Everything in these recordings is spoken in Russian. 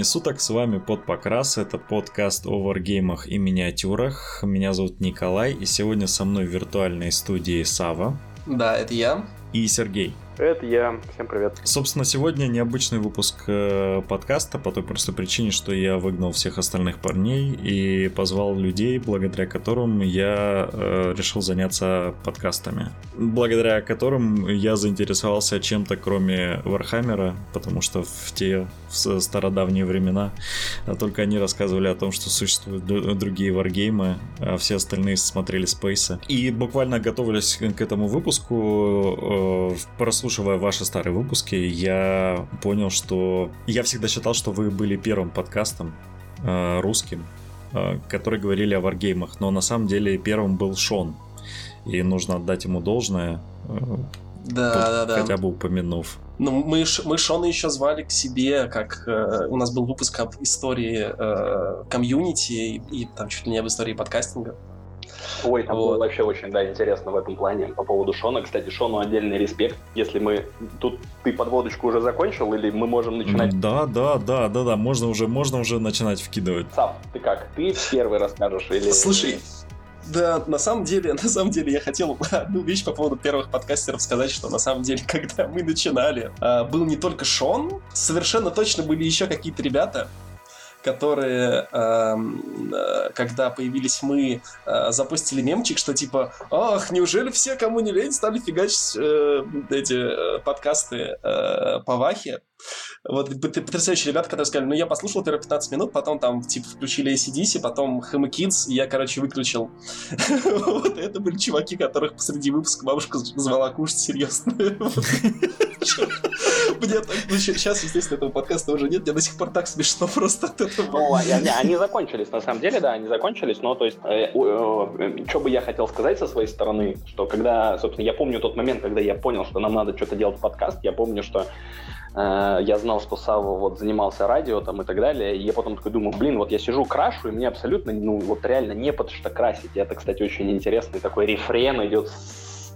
Времени суток, с вами Под Покрас, это подкаст о варгеймах и миниатюрах. Меня зовут Николай, и сегодня со мной в виртуальной студии Сава. Да, это я. И Сергей. Это я. Всем привет. Собственно, сегодня необычный выпуск э, подкаста по той простой причине, что я выгнал всех остальных парней и позвал людей, благодаря которым я э, решил заняться подкастами. Благодаря которым я заинтересовался чем-то, кроме Вархаммера, потому что в те в стародавние времена только они рассказывали о том, что существуют другие варгеймы, а все остальные смотрели Спейса. И буквально готовились к этому выпуску, э, прослушав прослушивая ваши старые выпуски, я понял, что я всегда считал, что вы были первым подкастом э, русским, э, который говорили о варгеймах, но на самом деле первым был Шон. И нужно отдать ему должное, э, да, да, да. хотя бы упомянув. Ну, мы, мы Шона еще звали к себе, как э, у нас был выпуск об истории э, комьюнити и, и там чуть ли не об истории подкастинга. Ой, там вот. было вообще очень, да, интересно в этом плане по поводу Шона. Кстати, Шону отдельный респект. Если мы... Тут ты подводочку уже закончил или мы можем начинать? Да, да, да, да, да, можно уже, можно уже начинать вкидывать. Сам, ты как? Ты первый расскажешь или... Слушай, да, на самом деле, на самом деле я хотел одну вещь по поводу первых подкастеров сказать, что на самом деле, когда мы начинали, а, был не только Шон, совершенно точно были еще какие-то ребята, которые, эм, э, когда появились мы, э, запустили мемчик, что типа, ах, неужели все, кому не лень, стали фигачить э, эти подкасты по Вахе? Вот потрясающие ребята, которые сказали, ну я послушал первые 15 минут, потом там типа включили ACDC, потом Hammer Kids, и я, короче, выключил. Вот это были чуваки, которых посреди выпуска бабушка звала кушать серьезно. Мне так, ну, сейчас, естественно, этого подкаста уже нет, мне до сих пор так смешно просто от этого. Ну, они закончились, на самом деле, да, они закончились, но, то есть, э, э, что бы я хотел сказать со своей стороны, что когда, собственно, я помню тот момент, когда я понял, что нам надо что-то делать подкаст, я помню, что э, я знал, что Сава вот занимался радио там и так далее, и я потом такой думаю, блин, вот я сижу, крашу, и мне абсолютно, ну, вот реально не под что красить. И это, кстати, очень интересный такой рефрен идет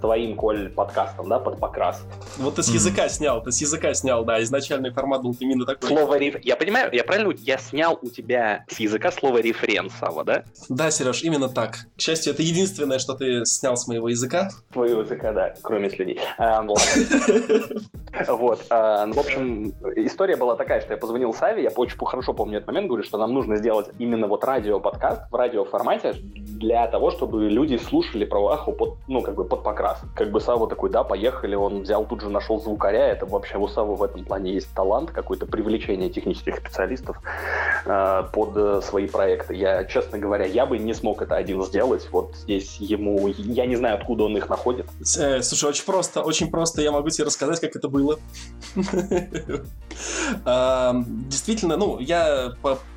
твоим, Коль, подкастом, да, под покрас. Вот ты с языка mm-hmm. снял, ты с языка снял, да, изначальный формат был именно такой. Слово реф... Я понимаю, я правильно, я снял у тебя с языка слово референсово, да? Да, Сереж, именно так. К счастью, это единственное, что ты снял с моего языка. Твоего языка, да, кроме слюней. Вот. А, в общем, история была такая, что я позвонил Саве, я очень хорошо помню этот момент, говорю, что нам нужно сделать именно вот радио-подкаст в радиоформате для того, чтобы люди слушали про Аху под, ну, как бы под покрас. Как бы Сава такой, да, поехали, он взял, тут же нашел звукаря, это вообще у Савы в этом плане есть талант, какое-то привлечение технических специалистов э, под э, свои проекты. Я, честно говоря, я бы не смог это один сделать, вот здесь ему, я не знаю, откуда он их находит. Э, слушай, очень просто, очень просто, я могу тебе рассказать, как это было. Действительно, ну, я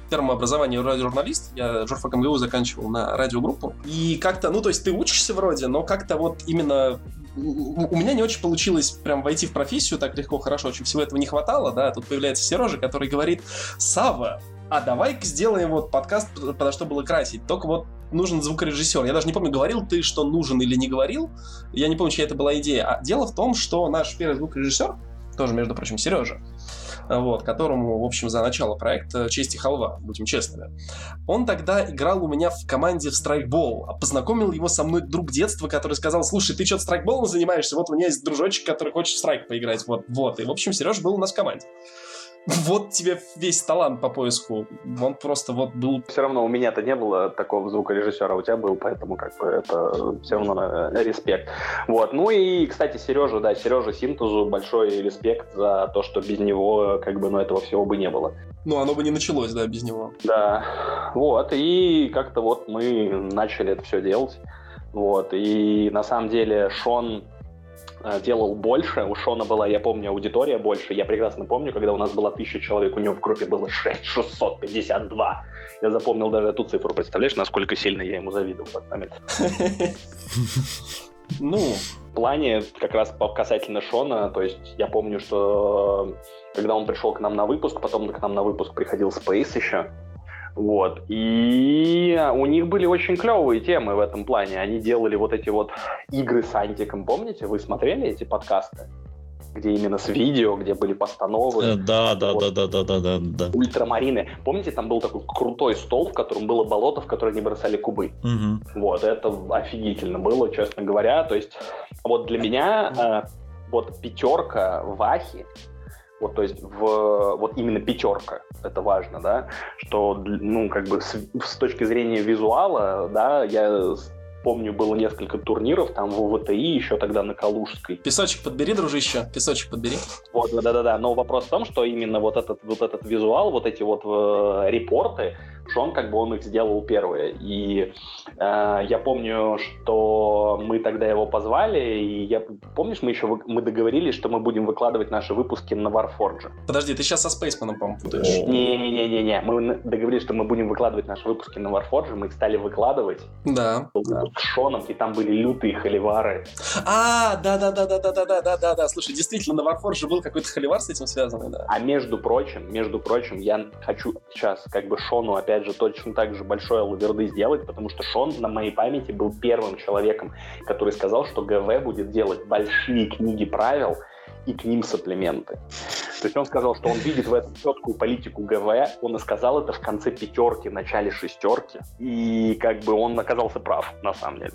первому образованию радиожурналист, я журфак МГУ заканчивал на радиогруппу, и как-то, ну, то есть ты учишься вроде, но как-то вот именно у меня не очень получилось прям войти в профессию так легко, хорошо, очень всего этого не хватало, да, тут появляется Сережа, который говорит, Сава, а давай-ка сделаем вот подкаст, подо что было красить. Только вот нужен звукорежиссер. Я даже не помню, говорил ты, что нужен или не говорил. Я не помню, чья это была идея. А дело в том, что наш первый звукорежиссер, тоже, между прочим, Сережа, вот, которому, в общем, за начало проекта «Честь и халва», будем честными. Он тогда играл у меня в команде в страйкбол, а познакомил его со мной друг детства, который сказал, слушай, ты что-то страйкболом занимаешься? Вот у меня есть дружочек, который хочет в страйк поиграть, вот, вот. И, в общем, Сереж был у нас в команде вот тебе весь талант по поиску. Он просто вот был... Все равно у меня-то не было такого звукорежиссера, у тебя был, поэтому как бы это все равно э, респект. Вот. Ну и, кстати, Сережа, да, Сережа Синтезу большой респект за то, что без него как бы, ну, этого всего бы не было. Ну, оно бы не началось, да, без него. Да. Вот. И как-то вот мы начали это все делать. Вот. И на самом деле Шон делал больше. У Шона была, я помню, аудитория больше. Я прекрасно помню, когда у нас было тысяча человек, у него в группе было 6 652. Я запомнил даже эту цифру. Представляешь, насколько сильно я ему завидовал в этот момент? Ну, в плане как раз касательно Шона, то есть я помню, что когда он пришел к нам на выпуск, потом к нам на выпуск приходил Space еще, вот. И у них были очень клевые темы в этом плане. Они делали вот эти вот игры с Антиком, помните? Вы смотрели эти подкасты? где именно с видео, где были постановы. Э, да, да, вот. да, да, да, да, да. Ультрамарины. Помните, там был такой крутой стол, в котором было болото, в которое не бросали кубы. Угу. Вот, это офигительно было, честно говоря. То есть, вот для меня э, вот пятерка Вахи, вот, то есть, в, вот именно пятерка, это важно, да, что, ну, как бы с, с точки зрения визуала, да, я помню, было несколько турниров, там в ВТИ, еще тогда на Калужской. Песочек подбери, дружище, песочек подбери. Вот, да-да-да, но вопрос в том, что именно вот этот, вот этот визуал, вот эти вот э, репорты, Шон, как бы он их сделал первые. И э, я помню, что мы тогда его позвали, и я, помнишь, мы еще мы договорились, что мы будем выкладывать наши выпуски на Warforge. Подожди, ты сейчас со Спейсманом, по-моему, путаешь. Не-не-не-не-не, мы договорились, что мы будем выкладывать наши выпуски на Warforge, мы их стали выкладывать. Да. С Шоном, и там были лютые холивары. А, да-да-да-да-да-да-да-да-да, слушай, действительно, на Warforge был какой-то холивар с этим связанный, да. А между прочим, между прочим, я хочу сейчас как бы Шону опять опять же, точно так же большой лаверды сделать, потому что Шон на моей памяти был первым человеком, который сказал, что ГВ будет делать большие книги правил и к ним саплементы. То есть он сказал, что он видит в этом четкую политику ГВ, он и сказал это в конце пятерки, начале шестерки, и как бы он оказался прав, на самом деле.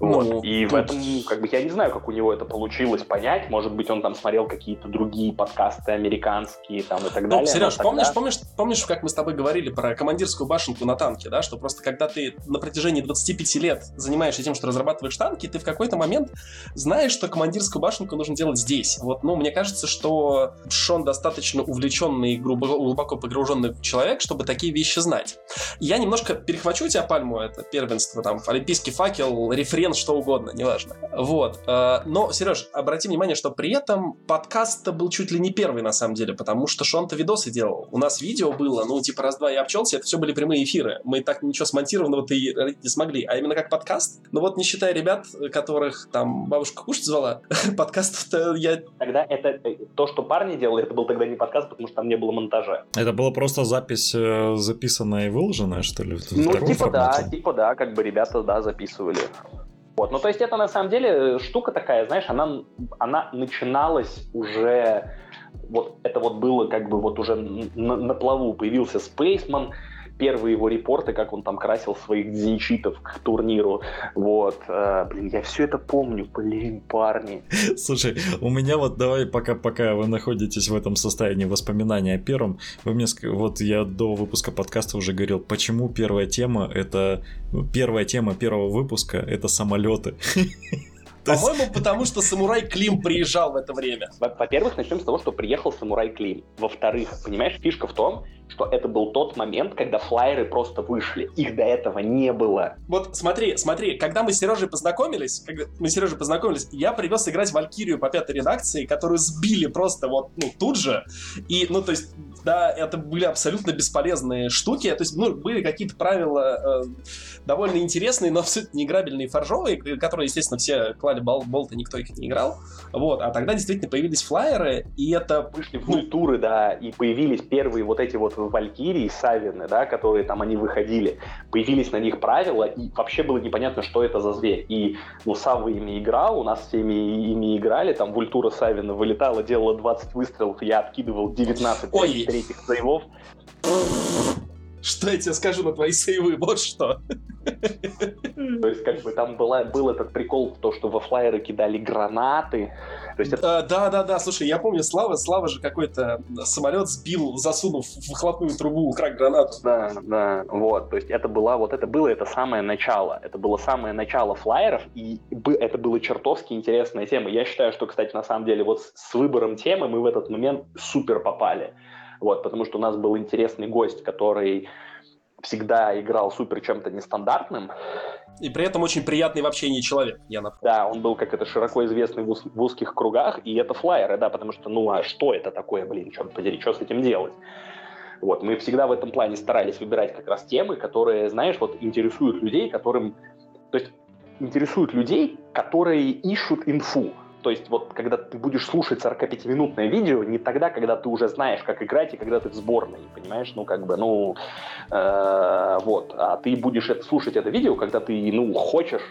Вот. Ну, и тут... в этом, как бы, я не знаю, как у него это получилось понять. Может быть, он там смотрел какие-то другие подкасты американские там и так ну, далее. Сереж, тогда... помнишь, помнишь, помнишь, как мы с тобой говорили про командирскую башенку на танке, да, что просто когда ты на протяжении 25 лет занимаешься тем, что разрабатываешь танки, ты в какой-то момент знаешь, что командирскую башенку нужно делать здесь. Вот, ну, мне кажется, что Шон достаточно увлеченный, глубоко погруженный человек, чтобы такие вещи знать. Я немножко перехвачу тебя пальму, это первенство, там, олимпийский факел, референс, что угодно, неважно. Вот. Э, но, Сереж, обрати внимание, что при этом подкаст был чуть ли не первый, на самом деле, потому что Шон-то видосы делал. У нас видео было, ну, типа, раз-два я обчелся, это все были прямые эфиры. Мы так ничего смонтированного-то и не смогли. А именно как подкаст, ну вот не считая ребят, которых там бабушка кушать звала, подкаст-то я... Тогда это э, то, что парни делали, это был тогда не подкаст, потому что там не было монтажа. Это была просто запись э, записанная и выложенная, что ли? Ну, типа формате? да, типа да, как бы ребята, да, записывали. Вот, ну то есть это на самом деле э, штука такая, знаешь, она, она начиналась уже, вот это вот было как бы вот уже на, на плаву, появился Spaceman, первые его репорты, как он там красил своих дзинчитов к турниру. Вот. Э, блин, я все это помню. Блин, парни. Слушай, у меня вот давай, пока, пока вы находитесь в этом состоянии воспоминания о первом, вы мне, вот я до выпуска подкаста уже говорил, почему первая тема это, первая тема первого выпуска это самолеты. По-моему, потому что самурай Клим приезжал в это время. Во-первых, начнем с того, что приехал самурай Клим. Во-вторых, понимаешь, фишка в том, что это был тот момент, когда флайеры просто вышли. Их до этого не было. Вот смотри, смотри, когда мы с Сережей познакомились, когда мы с Сережей познакомились, я привез играть Валькирию по пятой редакции, которую сбили просто вот, ну, тут же. И, ну, то есть, да, это были абсолютно бесполезные штуки. То есть, ну, были какие-то правила э, довольно интересные, но абсолютно неиграбельные фаржовые, которые, естественно, все клали бол болты, никто их не играл. Вот, а тогда действительно появились флайеры, и это... Вышли в культуры, да, и появились первые вот эти вот Валькирии, Савины, да, которые там они выходили, появились на них правила, и вообще было непонятно, что это за зверь. И, ну, Савва ими играл, у нас всеми ими играли, там Вультура Савина вылетала, делала 20 выстрелов, я откидывал 19 Ой. третьих сейвов. Что я тебе скажу на твои сейвы, вот что. То есть, как бы там была, был этот прикол, то, что во флайеры кидали гранаты. То есть это... а, да, да, да, слушай, я помню, Слава, Слава же какой-то самолет сбил, засунув в выхлопную трубу крак гранату. Да, да, вот, то есть это было, вот это было это самое начало, это было самое начало флайеров, и это было чертовски интересная тема. Я считаю, что, кстати, на самом деле, вот с выбором темы мы в этот момент супер попали. Вот, потому что у нас был интересный гость, который всегда играл супер чем-то нестандартным. И при этом очень приятный в общении человек, я напомню. Да, он был как это широко известный в, уз- в узких кругах, и это флайеры, да, потому что, ну, а что это такое, блин, черт подери, что с этим делать? Вот, мы всегда в этом плане старались выбирать как раз темы, которые, знаешь, вот интересуют людей, которым... То есть интересуют людей, которые ищут инфу. То есть вот когда ты будешь слушать 45-минутное видео, не тогда, когда ты уже знаешь, как играть, и когда ты в сборной, понимаешь? Ну, как бы, ну, э, вот. А ты будешь это, слушать это видео, когда ты, ну, хочешь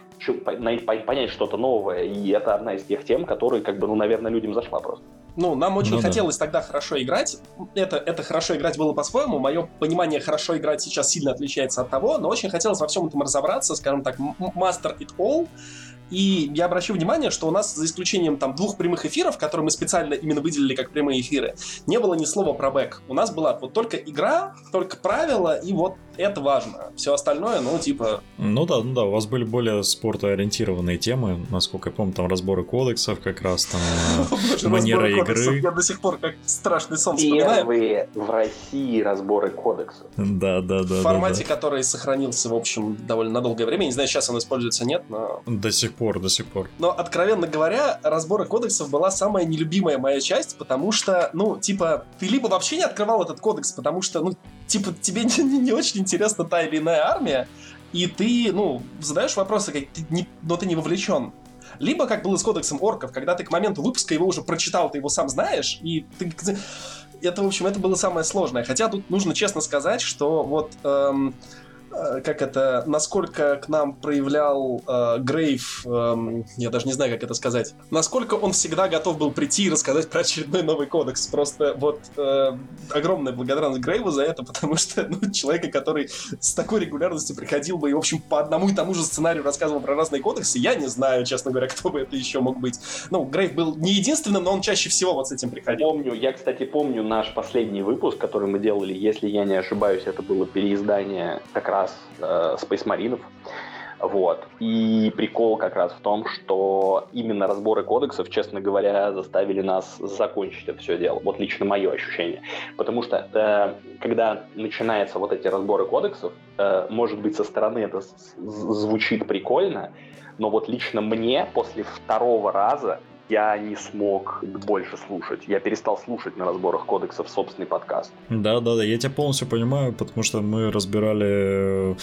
понять что-то новое. И это одна из тех тем, которые, как бы, ну, наверное, людям зашла просто. Ну, нам очень ну, хотелось да. тогда хорошо играть. Это, это хорошо играть было по-своему. Мое понимание хорошо играть сейчас сильно отличается от того, но очень хотелось во всем этом разобраться, скажем так, master it all. И я обращу внимание, что у нас, за исключением там двух прямых эфиров, которые мы специально именно выделили как прямые эфиры, не было ни слова про бэк. У нас была вот только игра, только правила, и вот это важно. Все остальное, ну, типа... Ну да, ну да, у вас были более спортоориентированные темы, насколько я помню, там разборы кодексов как раз, там манера игры. Я до сих пор как страшный сон вспоминаю. Первые в России разборы кодексов. Да, да, да. В формате, который сохранился, в общем, довольно на долгое время. Не знаю, сейчас он используется, нет, но... До сих пор, до сих пор. Но, откровенно говоря, разборы кодексов была самая нелюбимая моя часть, потому что, ну, типа, ты либо вообще не открывал этот кодекс, потому что, ну, типа, тебе не, не, очень интересна та или иная армия, и ты, ну, задаешь вопросы, как ты не, но ты не вовлечен. Либо, как было с кодексом орков, когда ты к моменту выпуска его уже прочитал, ты его сам знаешь, и ты... Это, в общем, это было самое сложное. Хотя тут нужно честно сказать, что вот... Эм, как это, насколько к нам проявлял э, Грейв, э, я даже не знаю, как это сказать, насколько он всегда готов был прийти и рассказать про очередной новый кодекс. Просто вот э, огромная благодарность Грейву за это, потому что ну, человека, который с такой регулярностью приходил бы и, в общем, по одному и тому же сценарию рассказывал про разные кодексы, я не знаю, честно говоря, кто бы это еще мог быть. Ну, Грейв был не единственным, но он чаще всего вот с этим приходил. Помню, я, кстати, помню наш последний выпуск, который мы делали, если я не ошибаюсь, это было переиздание как раз раз э, Space Marine. Вот. И прикол как раз в том, что именно разборы кодексов, честно говоря, заставили нас закончить это все дело. Вот лично мое ощущение. Потому что э, когда начинаются вот эти разборы кодексов, э, может быть, со стороны это звучит прикольно, но вот лично мне после второго раза я не смог больше слушать. Я перестал слушать на разборах кодексов собственный подкаст. Да, да, да, я тебя полностью понимаю, потому что мы разбирали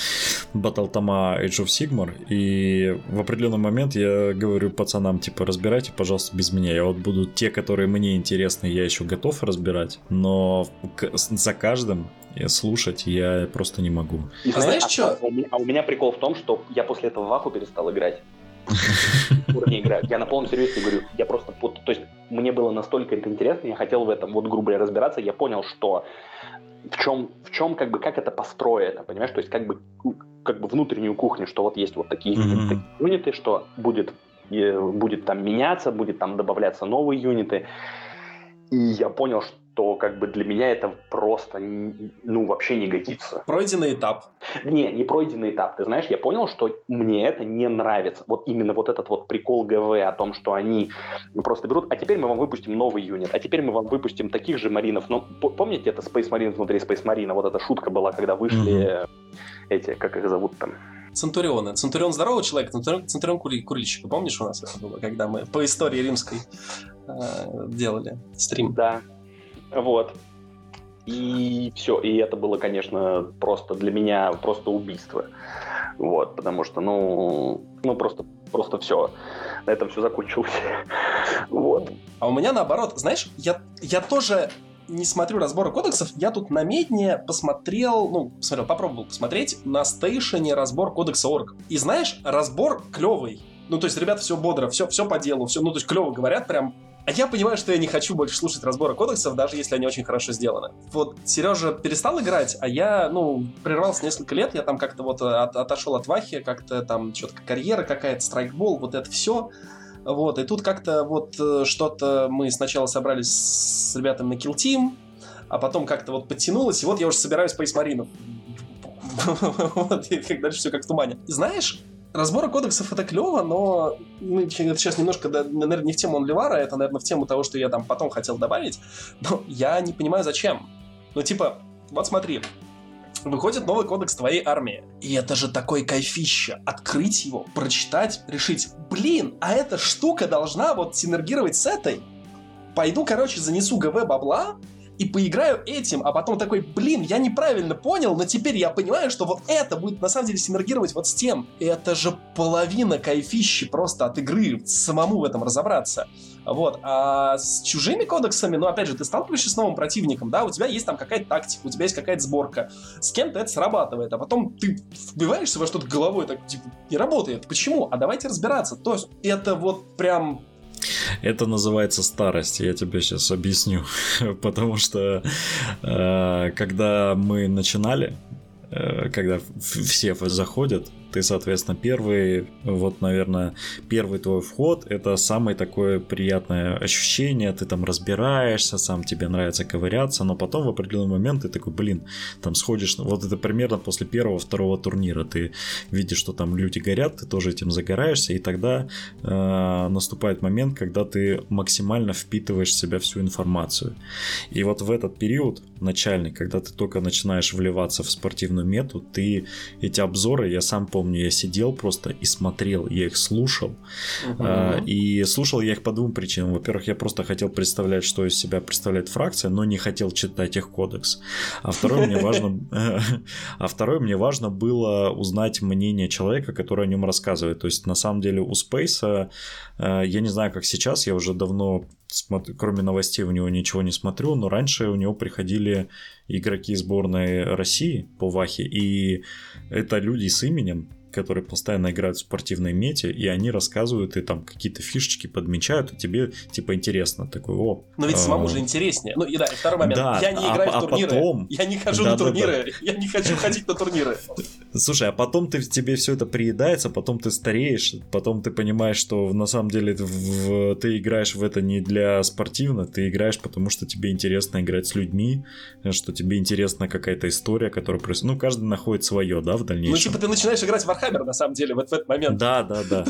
Battle Тома Age of Sigmar, и в определенный момент я говорю пацанам, типа, разбирайте, пожалуйста, без меня. Я вот буду те, которые мне интересны, я еще готов разбирать, но за каждым слушать я просто не могу. И а знаешь, а, что? А у меня прикол в том, что я после этого в Аху перестал играть уровне играю. Я на полном серьезе говорю, я просто, вот, то есть мне было настолько это интересно, я хотел в этом, вот, грубо говоря, разбираться, я понял, что в чем, в чем, как бы, как это построено, понимаешь, то есть, как бы, как бы внутреннюю кухню, что вот есть вот такие mm-hmm. юниты, что будет, будет там меняться, будет там добавляться новые юниты, и я понял, что то как бы для меня это просто, ну, вообще не годится. Пройденный этап. Не, не пройденный этап. Ты знаешь, я понял, что мне это не нравится. Вот именно вот этот вот прикол ГВ о том, что они просто берут, а теперь мы вам выпустим новый юнит, а теперь мы вам выпустим таких же маринов. Ну, помните, это Space Marine внутри Space Marine? Вот эта шутка была, когда вышли mm-hmm. эти, как их зовут там? Центурионы. Центурион здорового человека, Центурион, Центурион кури, курильщика. Помнишь, у нас это было, когда мы по истории римской э, делали стрим? Да, вот. И все. И это было, конечно, просто для меня просто убийство. Вот, потому что, ну, ну просто, просто все. На этом все закончилось. вот. А у меня наоборот, знаешь, я, я тоже не смотрю разборы кодексов, я тут на медне посмотрел, ну, посмотрел, попробовал посмотреть на стейшене разбор кодекса орг. И знаешь, разбор клевый. Ну, то есть, ребята, все бодро, все, все по делу, все, ну, то есть, клево говорят, прям а я понимаю, что я не хочу больше слушать разборы кодексов, даже если они очень хорошо сделаны. Вот Сережа перестал играть, а я, ну, прервался несколько лет, я там как-то вот от, отошел от Вахи, как-то там что-то карьера какая-то, страйкбол, вот это все. Вот, и тут как-то вот э, что-то мы сначала собрались с ребятами на Kill Team, а потом как-то вот подтянулось, и вот я уже собираюсь по Исмарину. Вот, и дальше все как в тумане. Знаешь, Разборы кодексов это клево, но мы сейчас немножко, наверное, не в тему Онливара, это, наверное, в тему того, что я там потом хотел добавить, но я не понимаю, зачем. Ну, типа, вот смотри, выходит новый кодекс твоей армии. И это же такой кайфище. Открыть его, прочитать, решить, блин, а эта штука должна вот синергировать с этой. Пойду, короче, занесу ГВ бабла, и поиграю этим, а потом такой, блин, я неправильно понял, но теперь я понимаю, что вот это будет на самом деле синергировать вот с тем. Это же половина кайфищи просто от игры, самому в этом разобраться. Вот. А с чужими кодексами, ну, опять же, ты сталкиваешься с новым противником, да, у тебя есть там какая-то тактика, у тебя есть какая-то сборка. С кем-то это срабатывает, а потом ты вбиваешься во что-то головой, так, типа, не работает. Почему? А давайте разбираться. То есть это вот прям это называется старость, я тебе сейчас объясню. Потому что э, когда мы начинали, э, когда все заходят, ты, соответственно, первый, вот, наверное, первый твой вход, это самое такое приятное ощущение, ты там разбираешься, сам тебе нравится ковыряться, но потом в определенный момент ты такой, блин, там сходишь, вот это примерно после первого-второго турнира, ты видишь, что там люди горят, ты тоже этим загораешься, и тогда э, наступает момент, когда ты максимально впитываешь в себя всю информацию. И вот в этот период начальный, когда ты только начинаешь вливаться в спортивную мету, ты эти обзоры, я сам помню, помню, я сидел просто и смотрел, я их слушал. А, и слушал я их по двум причинам. Во-первых, я просто хотел представлять, что из себя представляет фракция, но не хотел читать их кодекс. А второе, мне важно, а второе, мне важно было узнать мнение человека, который о нем рассказывает. То есть, на самом деле, у Спейса, э, я не знаю, как сейчас, я уже давно кроме новостей у него ничего не смотрю, но раньше у него приходили игроки сборной России по Вахе, и это люди с именем, которые постоянно играют в спортивной мете, и они рассказывают и там какие-то фишечки подмечают, и тебе типа интересно. Такой, о. Но ведь а... самому же интереснее. Ну и да, и второй момент. Да, я не а играю а, в турниры. А потом... Я не хожу да, на турниры. Да, да. Я не хочу ходить на турниры. Слушай, а потом ты, тебе все это приедается, потом ты стареешь, потом ты понимаешь, что на самом деле в, ты играешь в это не для спортивно, ты играешь, потому что тебе интересно играть с людьми, что тебе интересна какая-то история, которая происходит. Ну, каждый находит свое, да, в дальнейшем. Ну, типа ты начинаешь играть в Warhammer, на самом деле, вот в этот момент. Да, да, да.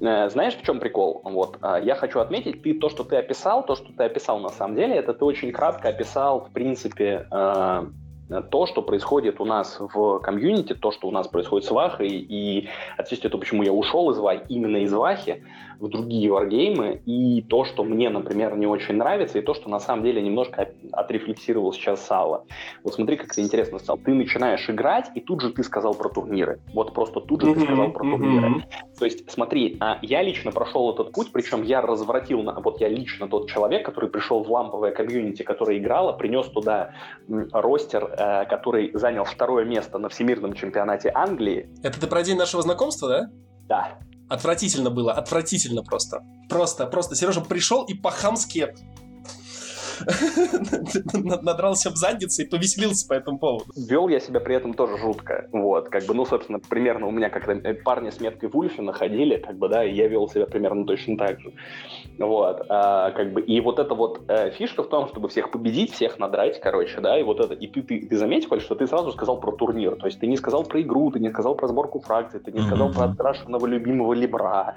Э, знаешь, в чем прикол? Вот, э, я хочу отметить, ты то, что ты описал, то, что ты описал на самом деле, это ты очень кратко описал, в принципе, э, то, что происходит у нас в комьюнити, то, что у нас происходит с Вахой, и отчасти то, почему я ушел из Вахи, именно из Вахи, в другие варгеймы, и то, что мне, например, не очень нравится, и то, что на самом деле немножко отрефлексировал сейчас Сала. Вот смотри, как это интересно стало. Ты начинаешь играть, и тут же ты сказал про турниры. Вот просто тут же ты сказал про турниры. То есть, смотри, а я лично прошел этот путь, причем я развратил, вот я лично тот человек, который пришел в ламповое комьюнити, которое играло, принес туда ростер, э, который занял второе место на всемирном чемпионате Англии. Это ты про день нашего знакомства, да? Да. Отвратительно было, отвратительно просто. Просто, просто Сережа пришел и по-хамски надрался в задницу и повеселился по этому поводу. Вел я себя при этом тоже жутко. Вот, как бы, ну, собственно, примерно у меня, когда парни с меткой Вульфи находили, как бы, да, и я вел себя примерно точно так же. Вот, а, как бы, и вот эта вот э, фишка в том, чтобы всех победить, всех надрать, короче, да, и вот это, и ты, ты, ты заметил, что ты сразу сказал про турнир, то есть ты не сказал про игру, ты не сказал про сборку фракций, ты не сказал про открашенного любимого Либра,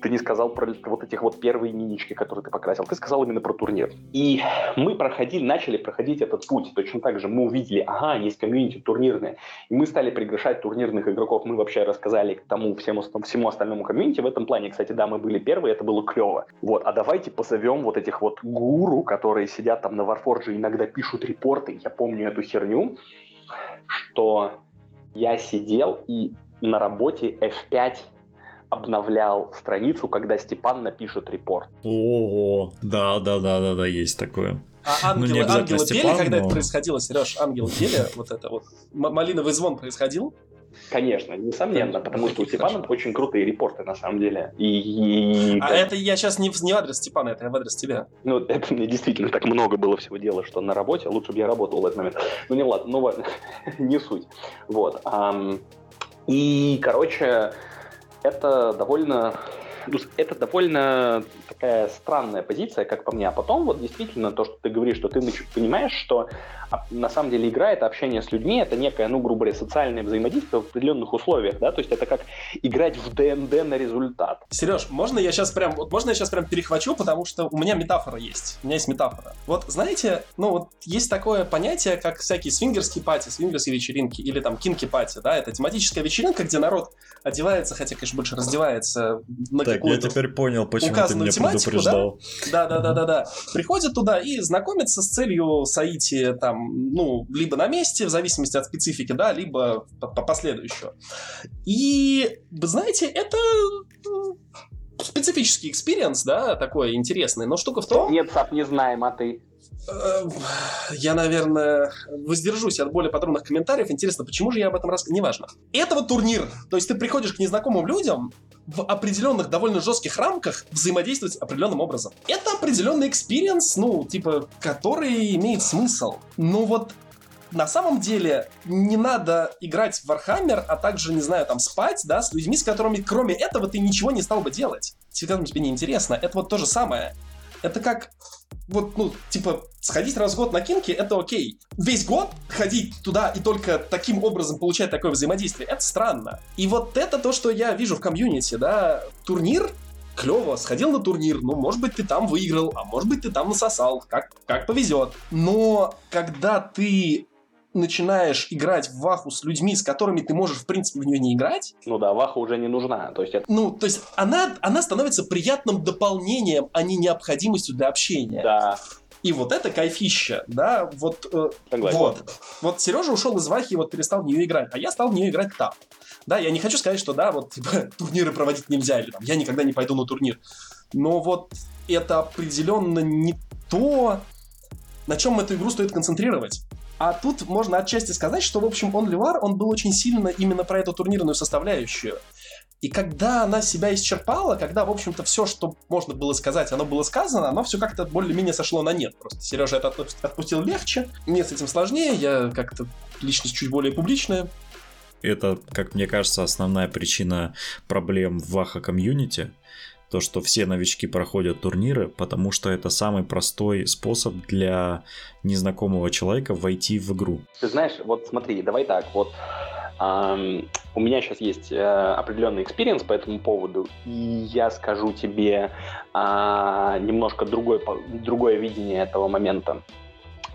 ты не сказал про вот этих вот первые минички, которые ты покрасил, ты сказал именно про турнир. И мы проходили, начали проходить этот путь. Точно так же мы увидели, ага, есть комьюнити турнирное. И мы стали приглашать турнирных игроков. Мы вообще рассказали тому всему, всему остальному комьюнити. В этом плане, кстати, да, мы были первые, это было клево. Вот, а давайте позовем вот этих вот гуру, которые сидят там на Warforge, иногда пишут репорты. Я помню эту херню, что я сидел и на работе F5 обновлял страницу, когда Степан напишет репорт. Ого, да, да, да, да, да, есть такое. А ангелы, ну, ангелы Степан, пели, когда но... это происходило, Сереж, ангелы пели, вот это вот, малиновый звон происходил? Конечно, несомненно, потому что у Степана очень крутые репорты, на самом деле. И, и... А это я сейчас не в, не в адрес Степана, это я в адрес тебя. Ну, это мне действительно так много было всего дела, что на работе, лучше бы я работал в этот момент. Ну, не ладно, ну, не суть. Вот. И, короче, это довольно ну, это довольно такая странная позиция, как по мне. А потом вот действительно то, что ты говоришь, что ты понимаешь, что а, на самом деле игра — это общение с людьми, это некое, ну, грубо говоря, социальное взаимодействие в определенных условиях, да, то есть это как играть в ДНД на результат. Сереж, можно я сейчас прям, вот можно я сейчас прям перехвачу, потому что у меня метафора есть, у меня есть метафора. Вот знаете, ну вот есть такое понятие, как всякие свингерские пати, свингерские вечеринки или там кинки пати, да, это тематическая вечеринка, где народ одевается, хотя, конечно, больше раздевается на так, я теперь понял, почему ты меня предупреждал. Да, да, да, да, да. Приходят туда и знакомятся с целью сойти там, ну, либо на месте, в зависимости от специфики, да, либо по, по последующему. И, вы знаете, это специфический experience, да, такой интересный, но штука в том... Нет, Сав, не знаем, а ты? Э, я, наверное, воздержусь от более подробных комментариев. Интересно, почему же я об этом раз... Неважно. Это вот турнир. То есть ты приходишь к незнакомым людям в определенных довольно жестких рамках взаимодействовать определенным образом. Это определенный experience, ну, типа, который имеет смысл. Но вот на самом деле не надо играть в Warhammer, а также, не знаю, там спать, да, с людьми, с которыми кроме этого ты ничего не стал бы делать. Тебе, тебе не интересно. Это вот то же самое. Это как вот, ну, типа, сходить раз в год на kinky, это окей. Весь год ходить туда и только таким образом получать такое взаимодействие, это странно. И вот это то, что я вижу в комьюнити, да. Турнир клево, сходил на турнир, ну, может быть, ты там выиграл, а может быть, ты там насосал, как, как повезет. Но когда ты начинаешь играть в Ваху с людьми, с которыми ты можешь, в принципе, в нее не играть. Ну да, Ваха уже не нужна. То есть это... Ну, то есть она, она становится приятным дополнением, а не необходимостью для общения. Да. И вот это кайфища, да, вот, э, вот. Вот Сережа ушел из Вахи и вот перестал в нее играть, а я стал в нее играть там. Да, я не хочу сказать, что да, вот типа, турниры проводить нельзя, или там, я никогда не пойду на турнир. Но вот это определенно не то, на чем эту игру стоит концентрировать. А тут можно отчасти сказать, что, в общем, он Ливар, он был очень сильно именно про эту турнирную составляющую. И когда она себя исчерпала, когда, в общем-то, все, что можно было сказать, оно было сказано, оно все как-то более-менее сошло на нет. Просто Сережа это отпустил легче, мне с этим сложнее, я как-то личность чуть более публичная. Это, как мне кажется, основная причина проблем в Ваха комьюнити, то, что все новички проходят турниры, потому что это самый простой способ для незнакомого человека войти в игру. Ты знаешь, вот смотри, давай так, вот эм, у меня сейчас есть э, определенный experience по этому поводу, и я скажу тебе э, немножко другой, другое видение этого момента.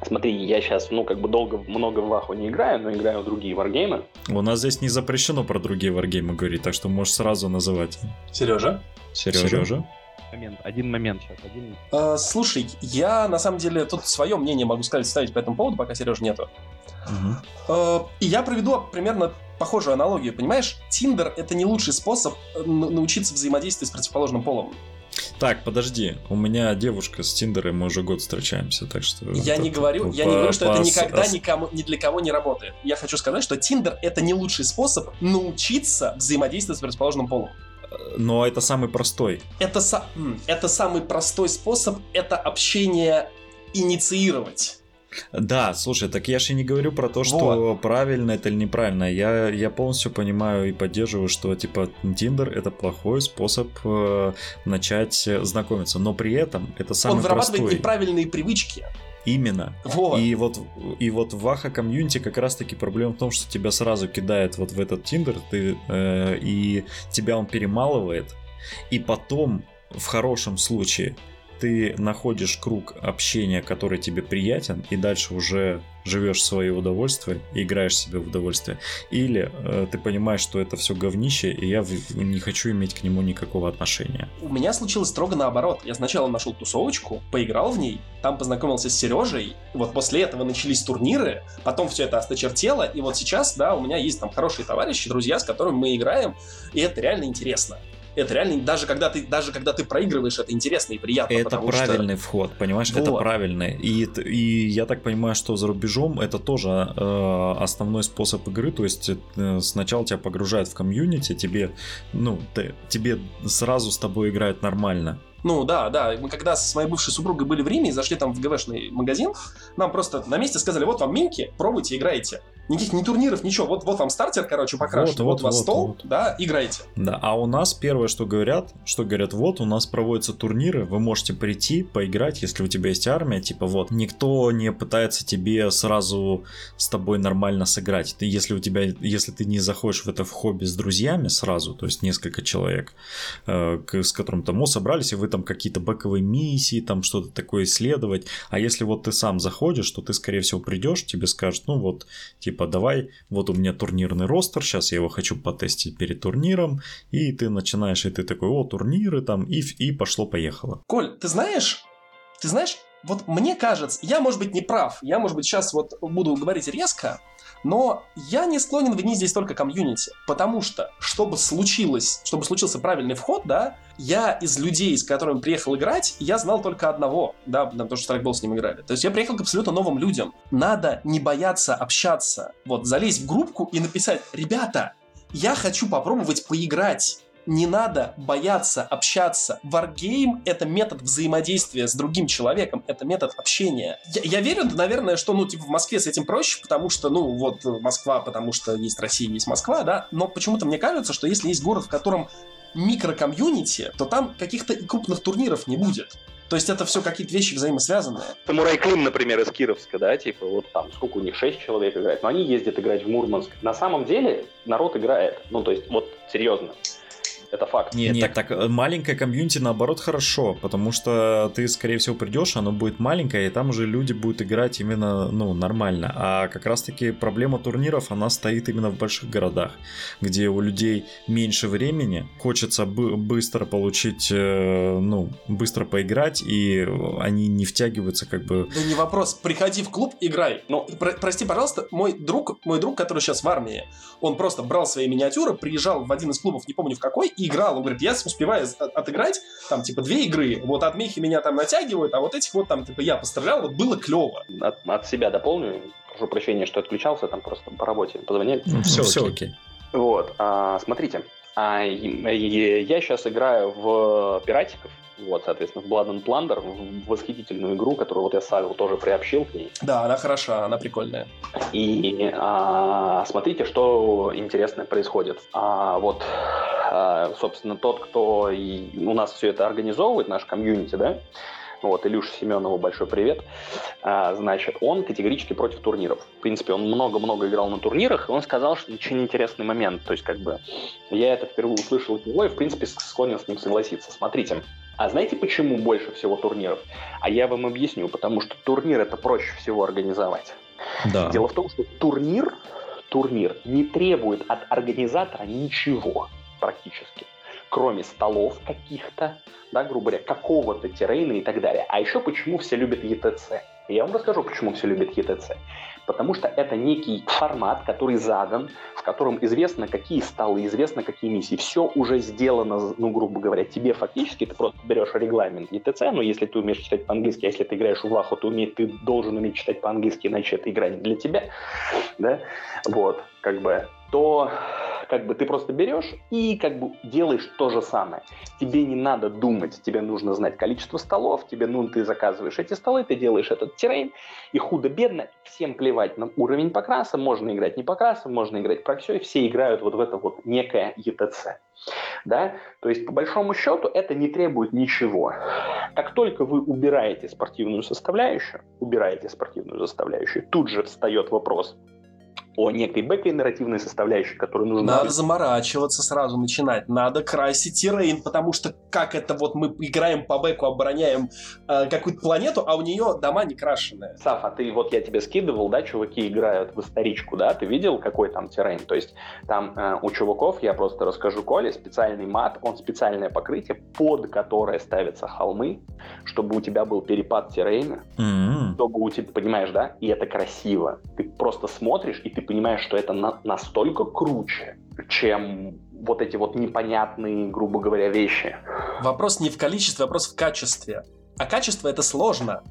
Смотри, я сейчас, ну, как бы долго, много в Ваху не играю, но играю в другие варгеймы. У нас здесь не запрещено про другие варгеймы говорить, так что можешь сразу называть. Сережа? Сережа. Сережа. Момент, один момент сейчас. Один... А, слушай, я на самом деле тут свое мнение могу сказать, ставить по этому поводу, пока Сережа нету. Угу. А, и я проведу примерно похожую аналогию. Понимаешь, Тиндер это не лучший способ э, научиться взаимодействовать с противоположным полом. Так, подожди, у меня девушка с Тиндера, мы уже год встречаемся, так что... Я это, не говорю, по, я не говорю, что по, это никогда по... никому, ни для кого не работает. Я хочу сказать, что Тиндер это не лучший способ научиться взаимодействовать с противоположным полом но это самый простой. Это, это самый простой способ это общение инициировать. Да, слушай, так я же не говорю про то, что вот. правильно это или неправильно. Я, я полностью понимаю и поддерживаю, что типа Tinder это плохой способ э, начать знакомиться, но при этом это самый Он вырабатывает простой. неправильные привычки. Именно. Вот. И вот, и вот в Ваха комьюнити как раз-таки проблема в том, что тебя сразу кидает вот в этот Тиндер, ты, э, и тебя он перемалывает, и потом, в хорошем случае, ты находишь круг общения, который тебе приятен, и дальше уже живешь в свое удовольствие играешь себе в удовольствие. Или э, ты понимаешь, что это все говнище, и я не хочу иметь к нему никакого отношения. У меня случилось строго наоборот. Я сначала нашел тусовочку, поиграл в ней, там познакомился с Сережей, вот после этого начались турниры, потом все это осточертело, и вот сейчас, да, у меня есть там хорошие товарищи, друзья, с которыми мы играем, и это реально интересно это реально, даже когда ты, даже когда ты проигрываешь, это интересно и приятно. Это правильный что... вход, понимаешь, вот. это правильный. И, и я так понимаю, что за рубежом это тоже э, основной способ игры, то есть э, сначала тебя погружают в комьюнити, тебе, ну, ты, тебе сразу с тобой играют нормально. Ну да, да. Мы когда с моей бывшей супругой были в Риме и зашли там в ГВшный магазин, нам просто на месте сказали, вот вам минки, пробуйте, играйте. Никаких ни турниров, ничего. Вот, вот вам стартер, короче, покрашен. Вот, вот, вот, вот вас стол, вот. да, играйте. Да, а у нас первое, что говорят, что говорят, вот у нас проводятся турниры, вы можете прийти, поиграть, если у тебя есть армия, типа вот. Никто не пытается тебе сразу с тобой нормально сыграть. Ты, если у тебя, если ты не заходишь в это в хобби с друзьями сразу, то есть несколько человек, э, с которым там, собрались, и вы там какие-то бэковые миссии, там что-то такое исследовать. А если вот ты сам заходишь, то ты, скорее всего, придешь, тебе скажут, ну вот, типа, типа, давай, вот у меня турнирный ростер, сейчас я его хочу потестить перед турниром, и ты начинаешь, и ты такой, о, турниры там, и, и пошло-поехало. Коль, ты знаешь, ты знаешь, вот мне кажется, я, может быть, не прав, я, может быть, сейчас вот буду говорить резко, но я не склонен винить здесь только комьюнити, потому что, чтобы случилось, чтобы случился правильный вход, да, я из людей, с которыми приехал играть, я знал только одного, да, потому что Страйкбол с ним играли. То есть я приехал к абсолютно новым людям. Надо не бояться общаться. Вот, залезть в группку и написать, ребята, я хочу попробовать поиграть не надо бояться общаться. Wargame — это метод взаимодействия с другим человеком, это метод общения. Я, я верю, наверное, что, ну, типа, в Москве с этим проще, потому что, ну, вот Москва, потому что есть Россия, есть Москва, да, но почему-то мне кажется, что если есть город, в котором микрокомьюнити, то там каких-то крупных турниров не будет. То есть это все какие-то вещи взаимосвязанные. Самурай Клим, например, из Кировска, да, типа вот там сколько у них, шесть человек играет, но они ездят играть в Мурманск. На самом деле народ играет, ну то есть вот серьезно. Это факт. Нет, Нет так, так маленькая комьюнити наоборот хорошо, потому что ты, скорее всего, придешь, оно будет маленькое, и там уже люди будут играть именно, ну, нормально. А как раз-таки проблема турниров, она стоит именно в больших городах, где у людей меньше времени, хочется быстро получить, э, ну, быстро поиграть, и они не втягиваются как бы... Да не вопрос, приходи в клуб, играй. Ну, про прости, пожалуйста, мой друг, мой друг, который сейчас в армии, он просто брал свои миниатюры, приезжал в один из клубов, не помню в какой, играл. Он говорит, я успеваю отыграть там, типа, две игры. Вот отмехи меня там натягивают, а вот этих вот там, типа, я пострелял, вот было клево. От, от себя дополню. Прошу прощения, что отключался, там просто по работе позвонили. Ну, все, все окей. Вот, а, смотрите, а, я сейчас играю в пиратиков, вот, соответственно, в Blood and Plunder, восхитительную игру, которую вот я Савил тоже приобщил к ней. Да, она хороша, она прикольная. И а, смотрите, что интересное происходит. А, вот, а, собственно, тот, кто и у нас все это организовывает, наш комьюнити, да, вот, Илюша Семенову большой привет. А, значит, он категорически против турниров. В принципе, он много-много играл на турнирах, и он сказал, что очень интересный момент. То есть, как бы, я это впервые услышал от него, и, в принципе, склонен с ним согласиться. Смотрите, а знаете, почему больше всего турниров? А я вам объясню, потому что турнир это проще всего организовать. Да. Дело в том, что турнир, турнир не требует от организатора ничего практически, кроме столов каких-то, да, грубо говоря, какого-то террейна и так далее. А еще почему все любят ETC? Я вам расскажу, почему все любят ETC. Потому что это некий формат, который задан, в котором известно, какие столы, известно, какие миссии. Все уже сделано, ну, грубо говоря, тебе фактически, ты просто берешь регламент ETC, но если ты умеешь читать по-английски, а если ты играешь в Ваху, ты, умеешь, ты должен уметь читать по-английски, иначе это игра не для тебя, да, вот, как бы, то как бы ты просто берешь и как бы делаешь то же самое. Тебе не надо думать, тебе нужно знать количество столов, тебе, ну, ты заказываешь эти столы, ты делаешь этот террейн, и худо-бедно всем плевать на уровень покраса, можно играть не по красам, можно играть про все, и все играют вот в это вот некое ETC. Да? То есть, по большому счету, это не требует ничего. Как только вы убираете спортивную составляющую, убираете спортивную составляющую, тут же встает вопрос, о некой бэкой нарративной составляющей, которую нужно... Надо заморачиваться сразу, начинать. Надо красить террейн, потому что как это вот мы играем по бэку, обороняем э, какую-то планету, а у нее дома не крашеные. Саф, а ты вот я тебе скидывал, да, чуваки играют в историчку, да, ты видел, какой там террейн? То есть там э, у чуваков, я просто расскажу Коле, специальный мат, он специальное покрытие, под которое ставятся холмы, чтобы у тебя был перепад террейна, mm-hmm. чтобы у тебя, понимаешь, да, и это красиво. Ты просто смотришь, и ты понимаешь, что это на, настолько круче, чем вот эти вот непонятные, грубо говоря, вещи. Вопрос не в количестве, вопрос в качестве. А качество это сложно.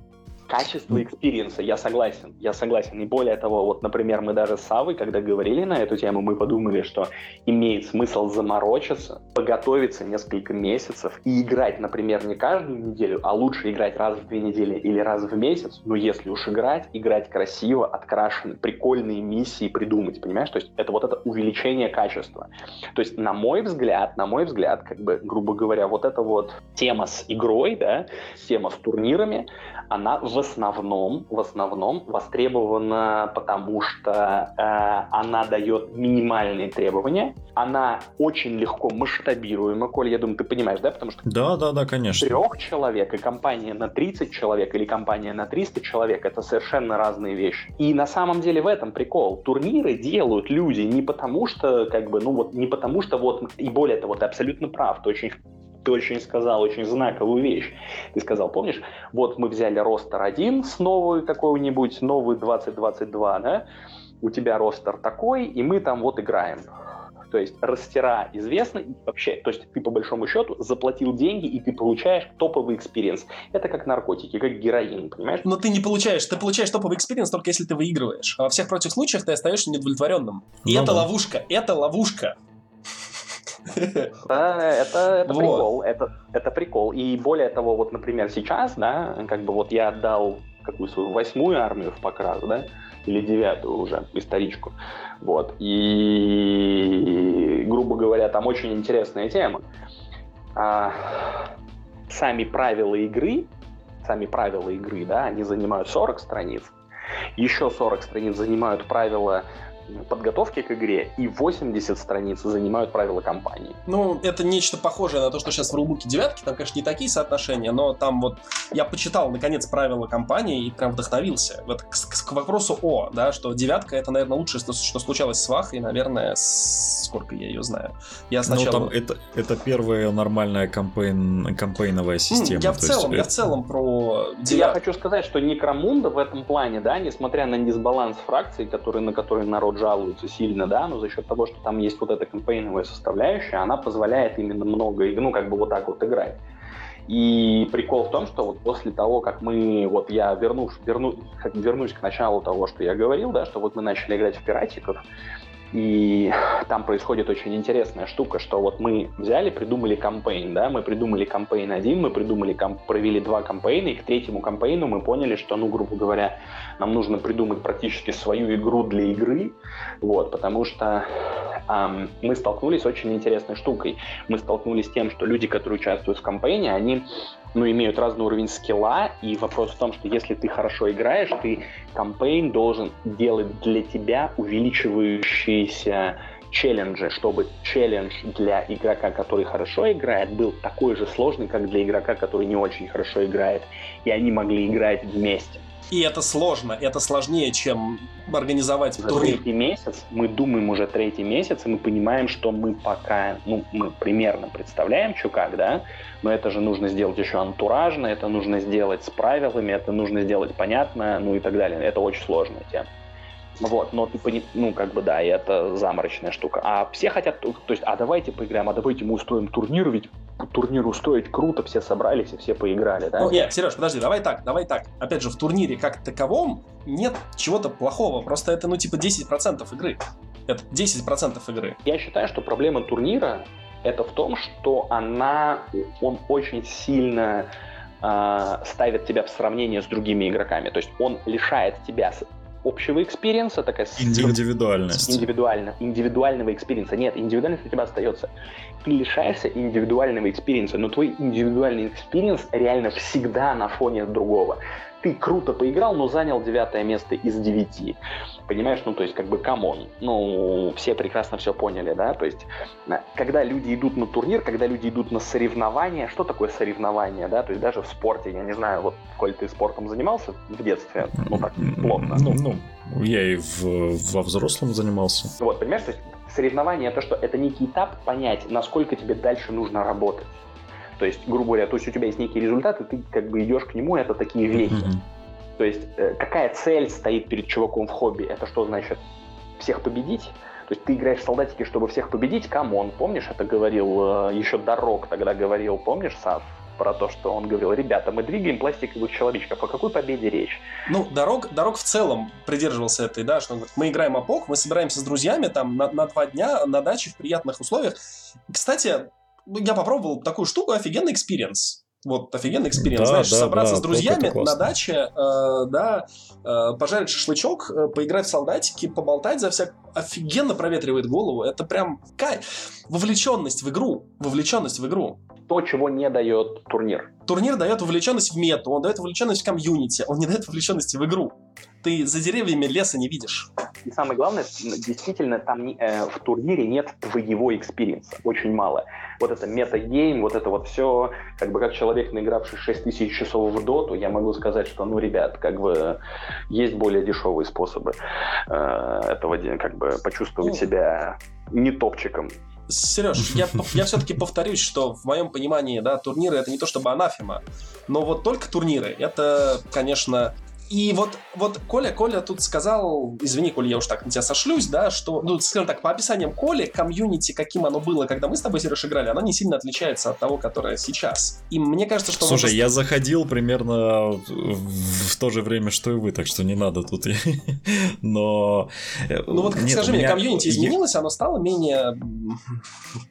Качество experience 'а, я согласен, я согласен. И более того, вот, например, мы даже с Савой, когда говорили на эту тему, мы подумали, что имеет смысл заморочиться, подготовиться несколько месяцев и играть, например, не каждую неделю, а лучше играть раз в две недели или раз в месяц. Но если уж играть, играть красиво, открашенно, прикольные миссии придумать, понимаешь? То есть это вот это увеличение качества. То есть, на мой взгляд, на мой взгляд, как бы, грубо говоря, вот эта вот тема с игрой, да, тема с турнирами, она в основном, в основном востребована, потому что э, она дает минимальные требования, она очень легко масштабируема, Коль, я думаю, ты понимаешь, да? Потому что да, да, да, конечно. трех человек и компания на 30 человек или компания на 300 человек — это совершенно разные вещи. И на самом деле в этом прикол. Турниры делают люди не потому что, как бы, ну вот, не потому что вот, и более того, ты абсолютно прав, ты очень ты очень сказал очень знаковую вещь. Ты сказал, помнишь, вот мы взяли ростер 1 с новый какой-нибудь, новый 2022, да, у тебя ростер такой, и мы там вот играем. То есть ростера известны вообще, то есть ты по большому счету заплатил деньги и ты получаешь топовый experience. Это как наркотики, как героин, понимаешь? Но ты не получаешь, ты получаешь топовый experience только если ты выигрываешь. А во всех прочих случаях ты остаешься неудовлетворенным. И ну, это да. ловушка, это ловушка. Да, это, это вот. прикол, это, это прикол. И более того, вот, например, сейчас, да, как бы вот я отдал какую свою восьмую армию в покрас, да, или девятую уже, историчку. Вот. И, грубо говоря, там очень интересная тема. А, сами правила игры, сами правила игры, да, они занимают 40 страниц. Еще 40 страниц занимают правила подготовки к игре, и 80 страниц занимают правила кампании. Ну, это нечто похожее на то, что сейчас в рулбуке девятки, там, конечно, не такие соотношения, но там вот я почитал, наконец, правила кампании и прям вдохновился. Вот к, к, к вопросу о, да, что девятка это, наверное, лучшее, что, что случалось с Вахой, наверное, с... сколько я ее знаю. Я сначала... Ну, там это, это первая нормальная кампейн, кампейновая система. Я в целом, есть... я в целом про. Я хочу сказать, что Некромунда в этом плане, да, несмотря на дисбаланс фракций, который, на который народ жалуются сильно, да, но за счет того, что там есть вот эта кампейновая составляющая, она позволяет именно много, ну, как бы вот так вот играть. И прикол в том, что вот после того, как мы, вот я вернусь, верну, вернусь к началу того, что я говорил, да, что вот мы начали играть в пиратиков, и там происходит очень интересная штука, что вот мы взяли, придумали кампейн, да, мы придумали кампейн один, мы придумали, комп... провели два кампейна, и к третьему кампейну мы поняли, что, ну, грубо говоря, нам нужно придумать практически свою игру для игры, вот, потому что эм, мы столкнулись с очень интересной штукой. Мы столкнулись с тем, что люди, которые участвуют в кампейне, они ну, имеют разный уровень скилла, и вопрос в том, что если ты хорошо играешь, ты кампейн должен делать для тебя увеличивающиеся челленджи, чтобы челлендж для игрока, который хорошо играет, был такой же сложный, как для игрока, который не очень хорошо играет, и они могли играть вместе. И это сложно, это сложнее, чем организовать уже турнир. третий месяц, мы думаем уже третий месяц, и мы понимаем, что мы пока, ну, мы примерно представляем, что как, да, но это же нужно сделать еще антуражно, это нужно сделать с правилами, это нужно сделать понятно, ну и так далее. Это очень сложная тема. Вот, но ты пони... ну, как бы, да, и это заморочная штука. А все хотят, то есть, а давайте поиграем, а давайте мы устроим турнир, ведь турнир устроить круто, все собрались и все поиграли, да? Ну, нет, Сереж, подожди, давай так, давай так. Опять же, в турнире как таковом нет чего-то плохого, просто это, ну, типа 10% игры. Это 10% игры. Я считаю, что проблема турнира это в том, что она, он очень сильно э, ставит тебя в сравнение с другими игроками. То есть он лишает тебя общего experience 'а, такая индивидуальность. Индивидуально, индивидуального experience 'а. Нет, индивидуальность у тебя остается. Ты лишаешься индивидуального experience 'а, но твой индивидуальный experience реально всегда на фоне другого ты круто поиграл, но занял девятое место из девяти. Понимаешь, ну то есть как бы come on. Ну, все прекрасно все поняли, да? То есть когда люди идут на турнир, когда люди идут на соревнования, что такое соревнование, да? То есть даже в спорте, я не знаю, вот, коль ты спортом занимался в детстве, ну так, плотно. Ну, ну я и в, во взрослом занимался. Вот, понимаешь, то есть соревнование это что? Это некий этап понять, насколько тебе дальше нужно работать. То есть, грубо говоря, то есть у тебя есть некий результат, и ты как бы идешь к нему, это такие вехи. Mm-hmm. То есть э, какая цель стоит перед чуваком в хобби? Это что значит? Всех победить? То есть ты играешь в солдатики, чтобы всех победить? Come on, помнишь, это говорил э, еще Дорог тогда говорил, помнишь, Сав? про то, что он говорил, ребята, мы двигаем пластиковых человечков, о какой победе речь? Ну, Дорог, Дорог в целом придерживался этой, да, что он говорит, мы играем апок, мы собираемся с друзьями там на, на два дня на даче в приятных условиях. Кстати, я попробовал такую штуку, офигенный experience. Вот, офигенный experience. Да, Знаешь, да, собраться да, с друзьями на даче, э, да, э, пожарить шашлычок, э, поиграть в солдатики, поболтать за всяк... Офигенно проветривает голову. Это прям кайф. Вовлеченность в игру. Вовлеченность в игру. То, чего не дает турнир. турнир дает вовлеченность в мету, он дает вовлеченность в комьюнити, он не дает вовлеченности в игру. Ты за деревьями леса не видишь. И самое главное, действительно, там э, в турнире нет твоего experience 'а, очень мало. Вот это метагейм, вот это вот все, как бы как человек, наигравший 6 тысяч часов в доту, я могу сказать, что, ну, ребят, как бы есть более дешевые способы э, этого, как бы почувствовать ну, себя не топчиком. Сереж, я, я все-таки повторюсь, что в моем понимании, да, турниры это не то чтобы анафема, но вот только турниры, это, конечно, и вот, вот Коля, Коля тут сказал, извини, Коля, я уж так на тебя сошлюсь, да, что, ну, скажем так, по описаниям Коли, комьюнити, каким оно было, когда мы с тобой, Сереж, играли, оно не сильно отличается от того, которое сейчас. И мне кажется, что... Слушай, вот... я заходил примерно в то же время, что и вы, так что не надо тут... Но... Э, ну вот, Нет, скажи мне, комьюнити изменилось, оно стало менее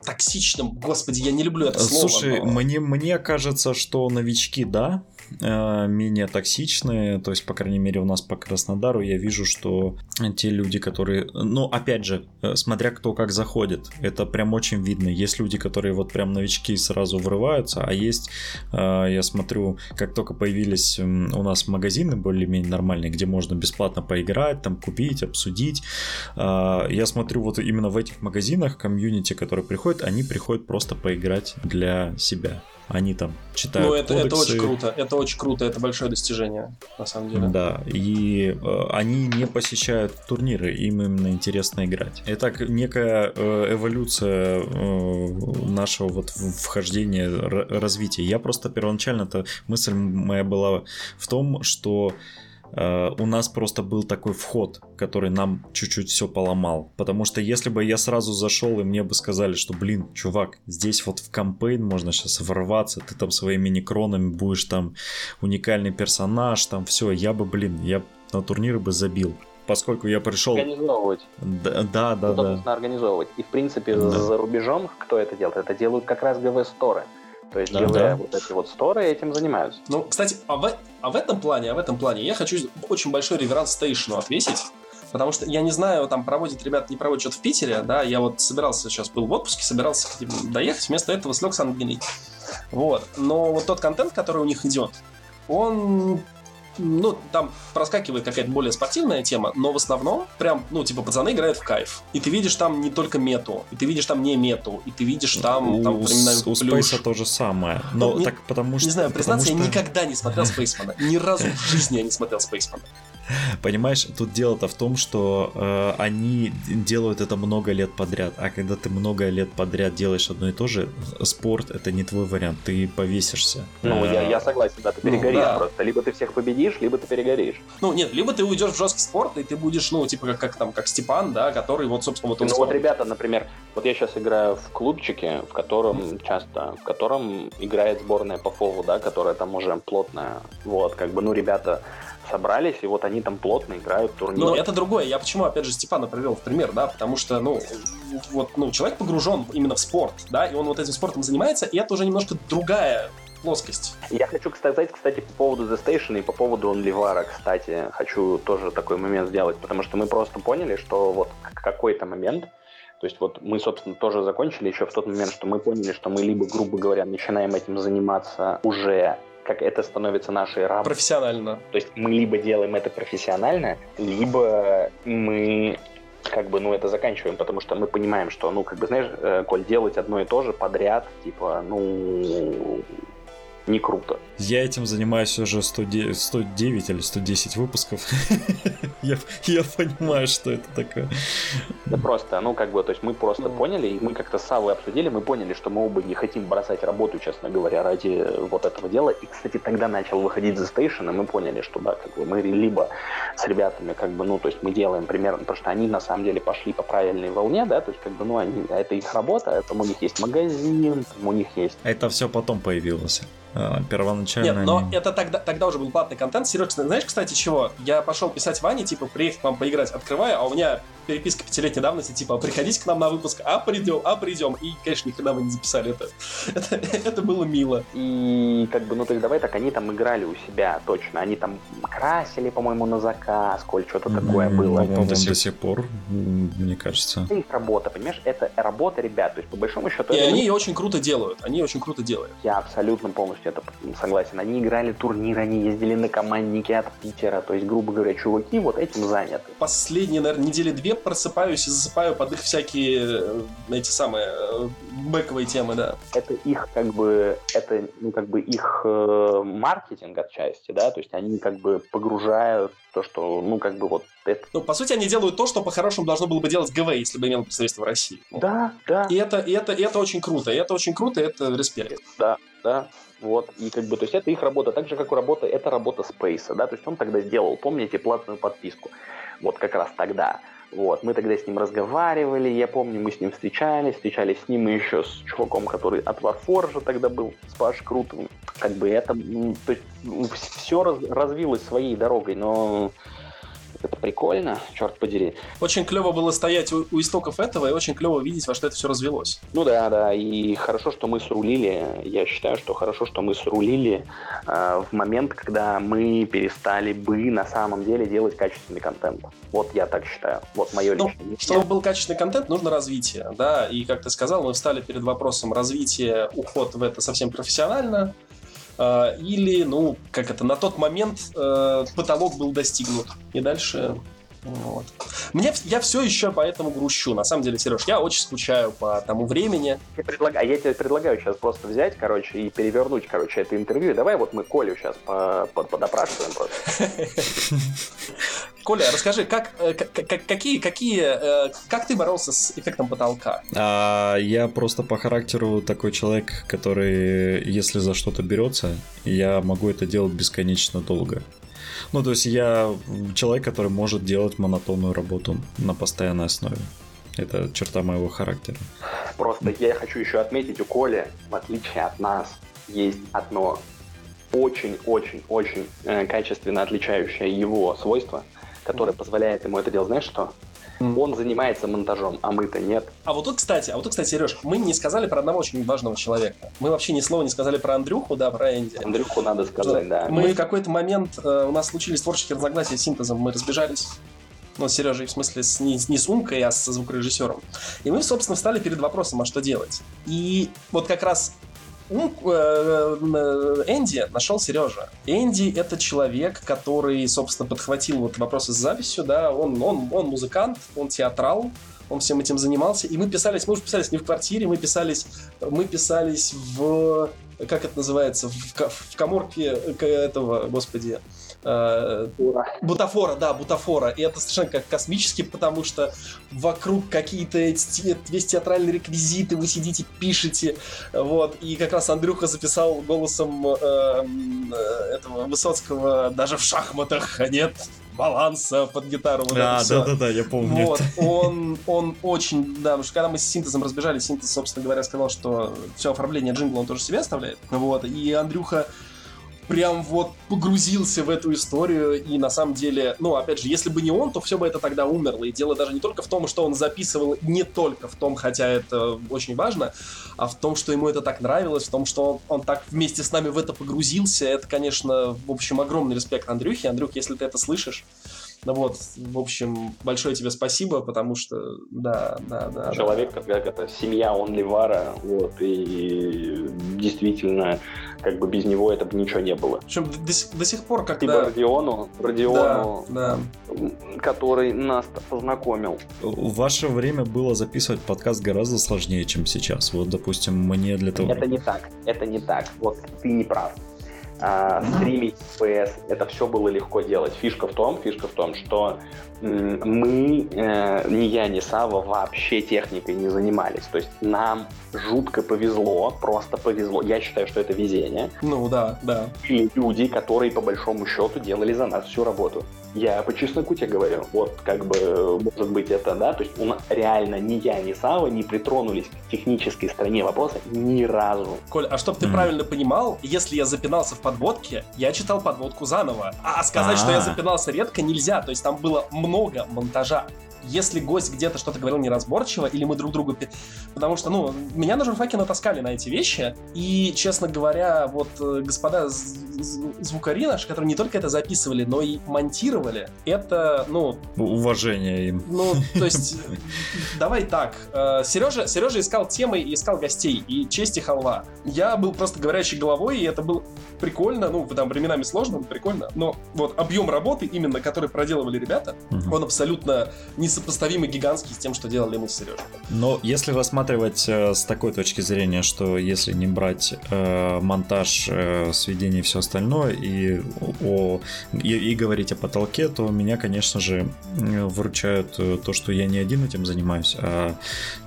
токсичным? Господи, я не люблю это слово. Слушай, но... мне, мне кажется, что новички, да, менее токсичные, то есть, по крайней мере, у нас по Краснодару я вижу, что те люди, которые, ну, опять же, э, смотря кто как заходит, это прям очень видно. Есть люди, которые вот прям новички сразу врываются, а есть, э, я смотрю, как только появились у нас магазины более-менее нормальные, где можно бесплатно поиграть, там купить, обсудить, я смотрю вот именно в этих магазинах комьюнити, которые приходят, они приходят просто поиграть для себя. Они там читают. Ну, это, кодексы. это очень круто. Это очень круто. Это большое достижение, на самом деле. Да. И э, они не посещают турниры, им именно интересно играть. Это некая э, эволюция э, нашего вот вхождения, развития. Я просто первоначально-то мысль моя была в том, что у нас просто был такой вход, который нам чуть-чуть все поломал. Потому что если бы я сразу зашел и мне бы сказали, что, блин, чувак, здесь вот в кампейн можно сейчас ворваться, ты там своими некронами будешь там уникальный персонаж, там все, я бы, блин, я на турниры бы забил поскольку я пришел... Организовывать. Да, да, да. да. организовывать. И, в принципе, да. за рубежом кто это делает? Это делают как раз ГВ-сторы. То есть, да, делая да. вот эти вот сторы, этим занимаются. Ну, кстати, а в, а в этом плане, а в этом плане я хочу очень большой реверанс стейшну отвесить. Потому что я не знаю, там проводят ребята, не проводят что-то в Питере, да, я вот собирался сейчас, был в отпуске, собирался доехать, вместо этого слег с Ангелией. Вот. Но вот тот контент, который у них идет, он ну, там проскакивает какая-то более спортивная тема, но в основном прям, ну, типа, пацаны играют в кайф. И ты видишь там не только мету, и ты видишь там не мету, и ты видишь там, у, там временами У Спейса то же самое. Но ну, так потому что... Не знаю, признаться, что... я никогда не смотрел Спейсмана. Ни разу в жизни я не смотрел Спейсмана. Понимаешь, тут дело-то в том, что э, они делают это много лет подряд, а когда ты много лет подряд делаешь одно и то же, спорт это не твой вариант, ты повесишься. Ну, я, я согласен, да, ты ну, перегоришь ну, да. просто. Либо ты всех победишь, либо ты перегоришь. Ну, нет, либо ты уйдешь в жесткий спорт, и ты будешь, ну, типа, как, как там, как Степан, да, который вот, собственно, вот он Ну, вот ребята, например, вот я сейчас играю в клубчике, в котором часто, в котором играет сборная по фолу, да, которая там уже плотная. Вот, как бы, ну, ребята собрались, и вот они там плотно играют турнир. Но это другое. Я почему, опять же, Степана привел в пример, да, потому что, ну, вот, ну, человек погружен именно в спорт, да, и он вот этим спортом занимается, и это уже немножко другая плоскость. Я хочу сказать, кстати, по поводу The Station и по поводу OnlyVara, кстати, хочу тоже такой момент сделать, потому что мы просто поняли, что вот какой-то момент то есть вот мы, собственно, тоже закончили еще в тот момент, что мы поняли, что мы либо, грубо говоря, начинаем этим заниматься уже как это становится нашей работой. Профессионально. То есть мы либо делаем это профессионально, либо мы как бы, ну, это заканчиваем, потому что мы понимаем, что, ну, как бы, знаешь, э, Коль, делать одно и то же подряд, типа, ну, не круто. Я этим занимаюсь уже 109, 109 или 110 выпусков. я, я понимаю, что это такое. Да просто, ну как бы, то есть мы просто поняли, и мы как-то с Савой обсудили, мы поняли, что мы оба не хотим бросать работу, честно говоря, ради вот этого дела. И, кстати, тогда начал выходить The Station, и мы поняли, что да, как бы мы либо с ребятами, как бы, ну, то есть мы делаем примерно, потому что они на самом деле пошли по правильной волне, да, то есть как бы, ну, они, это их работа, это у них есть магазин, у них есть... Это все потом появилось. А, первоначально... Нет, но это тогда, тогда уже был платный контент. Серег, знаешь, кстати, чего? Я пошел писать Ване, типа, приехать к вам поиграть, открываю, а у меня переписка пятилетней давности, типа, приходите к нам на выпуск, а придем, а придем. И, конечно, ни хрена мы не записали это. это. Это было мило. И, как бы, ну, то есть, давай так, они там играли у себя, точно. Они там красили, по-моему, на заказ, коль что-то такое было. Ну, до сих пор, мне кажется. Это их работа, понимаешь? Это работа ребят. То есть, по большому счету... И они ее очень круто делают. Они очень круто делают. Я абсолютно полностью это согласен. Они играли турниры, они ездили на командники от Питера. То есть, грубо говоря, чуваки вот этим заняты. Последние, наверное, недели две просыпаюсь и засыпаю под их всякие э, эти самые э, бэковые темы, да. Это их как бы, это ну как бы их э, маркетинг отчасти, да, то есть они как бы погружают то, что, ну, как бы вот это... Ну, по сути, они делают то, что по-хорошему должно было бы делать ГВ, если бы имел представительство в России. Да, да. И это, и это, и это очень круто, и это очень круто, и это респект. Да, да. Вот, и как бы, то есть это их работа, так же, как и работа, это работа Спейса, да, то есть он тогда сделал, помните, платную подписку, вот как раз тогда. Вот, мы тогда с ним разговаривали, я помню, мы с ним встречались, встречались с ним и еще с чуваком, который от Warforge тогда был, с Паш Крутым. Как бы это, то есть все раз, развилось своей дорогой, но это прикольно, черт подери. Очень клево было стоять у, у истоков этого, и очень клево видеть, во что это все развелось. Ну да, да, и хорошо, что мы срулили, я считаю, что хорошо, что мы срулили э, в момент, когда мы перестали бы на самом деле делать качественный контент. Вот я так считаю, вот мое ну, личное Чтобы был качественный контент, нужно развитие, да, и как ты сказал, мы встали перед вопросом развития, уход в это совсем профессионально, или, ну, как это, на тот момент uh, потолок был достигнут. И дальше вот. Мне, я все еще поэтому грущу. На самом деле, Сереж, я очень скучаю по тому времени. Я, предлаг... а я тебе предлагаю сейчас просто взять, короче, и перевернуть, короче, это интервью. давай вот мы Колю сейчас по подопрашиваем просто. Коля, расскажи, как, э, какие, какие, э, как ты боролся с эффектом потолка? А, я просто по характеру такой человек, который, если за что-то берется, я могу это делать бесконечно долго. Ну, то есть я человек, который может делать монотонную работу на постоянной основе. Это черта моего характера. Просто я хочу еще отметить, у Коли, в отличие от нас, есть одно очень-очень-очень э, качественно отличающее его свойство, которое позволяет ему это делать. Знаешь что? Он занимается монтажом, а мы-то нет. А вот тут, кстати, а вот тут, кстати, Сереж, мы не сказали про одного очень важного человека. Мы вообще ни слова не сказали про Андрюху, да, про Энди. Андрюху надо сказать, что да. Мы в какой-то момент, э, у нас случились творческие разногласия с синтезом, мы разбежались. Ну, с Сережей, в смысле, с, не, не с Умкой, а со звукорежиссером. И мы, собственно, встали перед вопросом, а что делать. И вот как раз ну, э, э, Энди нашел Сережа. Энди — это человек, который, собственно, подхватил вот вопросы с записью, да, он, он, он музыкант, он театрал, он всем этим занимался, и мы писались, мы уже писались не в квартире, мы писались, мы писались в, как это называется, в, в коморке этого, господи, Э, бутафора, да, бутафора. И это совершенно как космически, потому что вокруг какие-то весь театральные реквизиты, вы сидите, пишете. Вот. И как раз Андрюха записал голосом э, э, этого Высоцкого даже в шахматах нет баланса под гитару. Вот а, да-да-да, я помню. Вот, он, он очень, да, потому что когда мы с синтезом разбежались, синтез, собственно говоря, сказал, что все оформление джингла он тоже себе оставляет. Вот, и Андрюха прям вот погрузился в эту историю, и на самом деле, ну, опять же, если бы не он, то все бы это тогда умерло. И дело даже не только в том, что он записывал, не только в том, хотя это очень важно, а в том, что ему это так нравилось, в том, что он, так вместе с нами в это погрузился. Это, конечно, в общем, огромный респект Андрюхе. Андрюх, если ты это слышишь, ну вот, в общем, большое тебе спасибо, потому что, да, да, да. Человек, да. как это, семья Онливара, вот, и действительно, как бы без него это бы ничего не было. Причем до, до сих пор, когда... Типа Родиону, Родиону, да, да. который нас познакомил. В ваше время было записывать подкаст гораздо сложнее, чем сейчас. Вот, допустим, мне для того... Это не так, это не так. Вот ты не прав а, стримить FPS, это все было легко делать. Фишка в том, фишка в том, что мы, э, ни я, ни Сава вообще техникой не занимались. То есть нам жутко повезло, просто повезло. Я считаю, что это везение. Ну да, да. И люди, которые по большому счету делали за нас всю работу. Я по чесноку тебе говорю, вот как бы, может быть, это, да, то есть у нас реально ни я, ни Сава не притронулись к технической стороне вопроса ни разу. Коль, а чтобы ты mm. правильно понимал, если я запинался в подводке, я читал подводку заново. А сказать, что я запинался редко, нельзя. То есть там было много монтажа если гость где-то что-то говорил неразборчиво, или мы друг другу... Потому что, ну, меня на журфаке натаскали на эти вещи, и, честно говоря, вот э, господа звукари наши, которые не только это записывали, но и монтировали, это, ну... Уважение им. Ну, то есть, давай так. Сережа, э, Сережа искал темы и искал гостей, и честь и халва. Я был просто говорящей головой, и это было прикольно, ну, там временами сложно, но прикольно, но вот объем работы именно, который проделывали ребята, он абсолютно не несопоставимо гигантский с тем, что делали мы с Сережей. Но если рассматривать э, с такой точки зрения, что если не брать э, монтаж, э, сведение и все остальное, и, о, и, и говорить о потолке, то меня, конечно же, выручают э, то, что я не один этим занимаюсь, а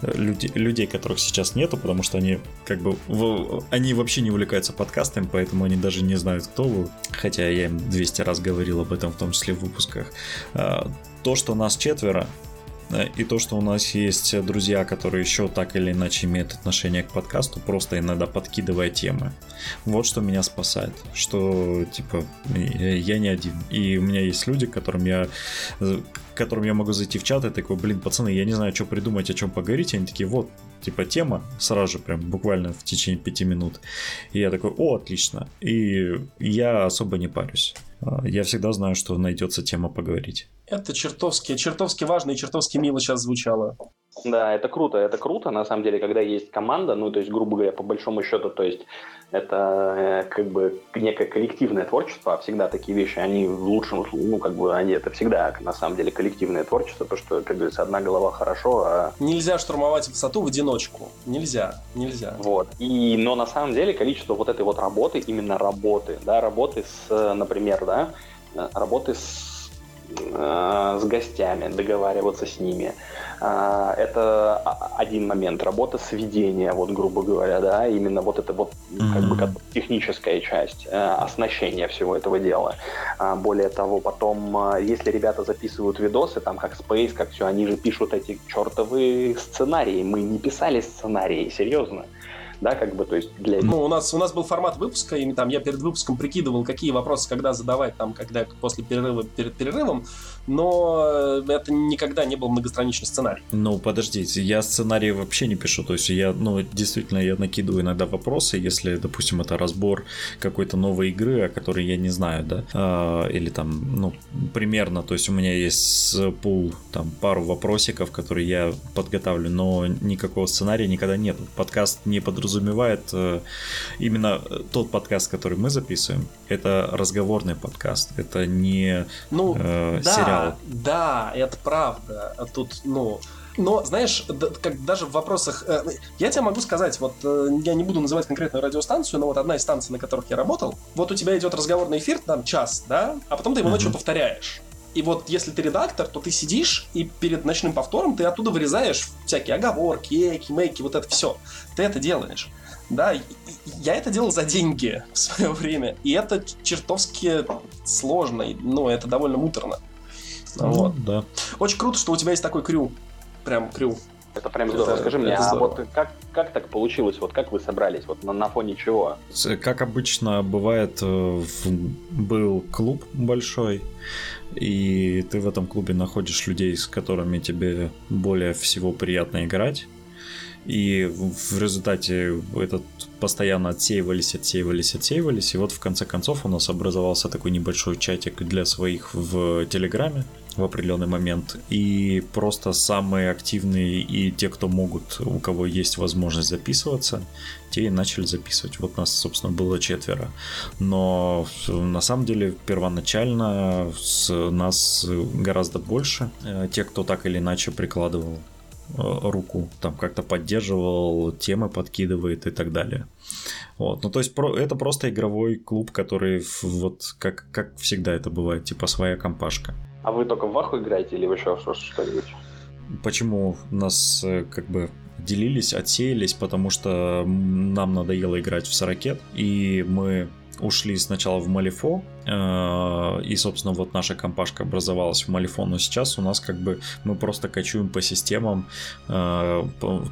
люди, людей, которых сейчас нету, потому что они как бы в, они вообще не увлекаются подкастами, поэтому они даже не знают, кто вы. Хотя я им 200 раз говорил об этом, в том числе в выпусках. А, то, что нас четверо, э, и то, что у нас есть друзья, которые еще так или иначе имеют отношение к подкасту, просто иногда подкидывая темы. Вот что меня спасает. Что, типа, я не один. И у меня есть люди, которым я которым я могу зайти в чат и такой, блин, пацаны, я не знаю, что придумать, о чем поговорить. И они такие, вот, типа, тема, сразу же, прям буквально в течение пяти минут. И я такой, о, отлично. И я особо не парюсь. А, я всегда знаю, что найдется тема поговорить. Это чертовски, чертовски важно и чертовски мило сейчас звучало. Да, это круто, это круто, на самом деле, когда есть команда, ну, то есть, грубо говоря, по большому счету, то есть, это э, как бы некое коллективное творчество, а всегда такие вещи, они в лучшем, ну, как бы, они, это всегда, на самом деле, коллективное творчество, потому что, как говорится, одна голова хорошо, а... Нельзя штурмовать высоту в одиночку, нельзя, нельзя. Вот, и, но на самом деле количество вот этой вот работы, именно работы, да, работы с, например, да, работы с, э, с гостями, договариваться с ними, это один момент. Работа сведения, вот грубо говоря, да, именно вот это вот как бы как техническая часть, э, оснащения всего этого дела. А, более того, потом, а, если ребята записывают видосы, там как Space, как все, они же пишут эти чертовы сценарии. Мы не писали сценарии, серьезно да, как бы, то есть для... Ну, у нас, у нас был формат выпуска, и там я перед выпуском прикидывал, какие вопросы когда задавать, там, когда после перерыва, перед перерывом, но э, это никогда не был многостраничный сценарий. Ну, подождите, я сценарий вообще не пишу, то есть я, ну, действительно, я накидываю иногда вопросы, если, допустим, это разбор какой-то новой игры, о которой я не знаю, да, а, или там, ну, примерно, то есть у меня есть пул, там, пару вопросиков, которые я подготавливаю, но никакого сценария никогда нет. Подкаст не подразумевает э, именно тот подкаст, который мы записываем, это разговорный подкаст, это не ну, э, да, сериал да, это правда. А тут, ну, но, знаешь, как даже в вопросах... Э, я тебе могу сказать, вот э, я не буду называть конкретную радиостанцию, но вот одна из станций, на которых я работал, вот у тебя идет разговорный эфир, там час, да, а потом ты его ночью повторяешь. И вот если ты редактор, то ты сидишь и перед ночным повтором ты оттуда вырезаешь всякие оговорки, эки, мейки, вот это все. Ты это делаешь. Да, я это делал за деньги в свое время. И это чертовски сложно. Ну, это довольно муторно. Ну, вот. Да. Очень круто, что у тебя есть такой крю. Прям крю. Это прям здорово. Это, Скажи мне, а вот как, как так получилось? Вот как вы собрались? Вот на, на фоне чего? Как обычно бывает, э, был клуб большой, и ты в этом клубе находишь людей, с которыми тебе более всего приятно играть. И в результате этот постоянно отсеивались, отсеивались, отсеивались. И вот в конце концов у нас образовался такой небольшой чатик для своих в Телеграме в определенный момент. И просто самые активные и те, кто могут, у кого есть возможность записываться, те и начали записывать. Вот нас, собственно, было четверо. Но на самом деле первоначально с нас гораздо больше. Э, те, кто так или иначе прикладывал руку, там как-то поддерживал, темы подкидывает и так далее. Вот, ну то есть про, это просто игровой клуб, который вот как, как всегда это бывает, типа своя компашка. А вы только в Ваху играете или вы еще что-нибудь? Почему нас э, как бы делились, отсеялись, потому что нам надоело играть в Сорокет, и мы ушли сначала в Малифо, э, и, собственно, вот наша компашка образовалась в Малифо, но сейчас у нас как бы мы просто кочуем по системам, э,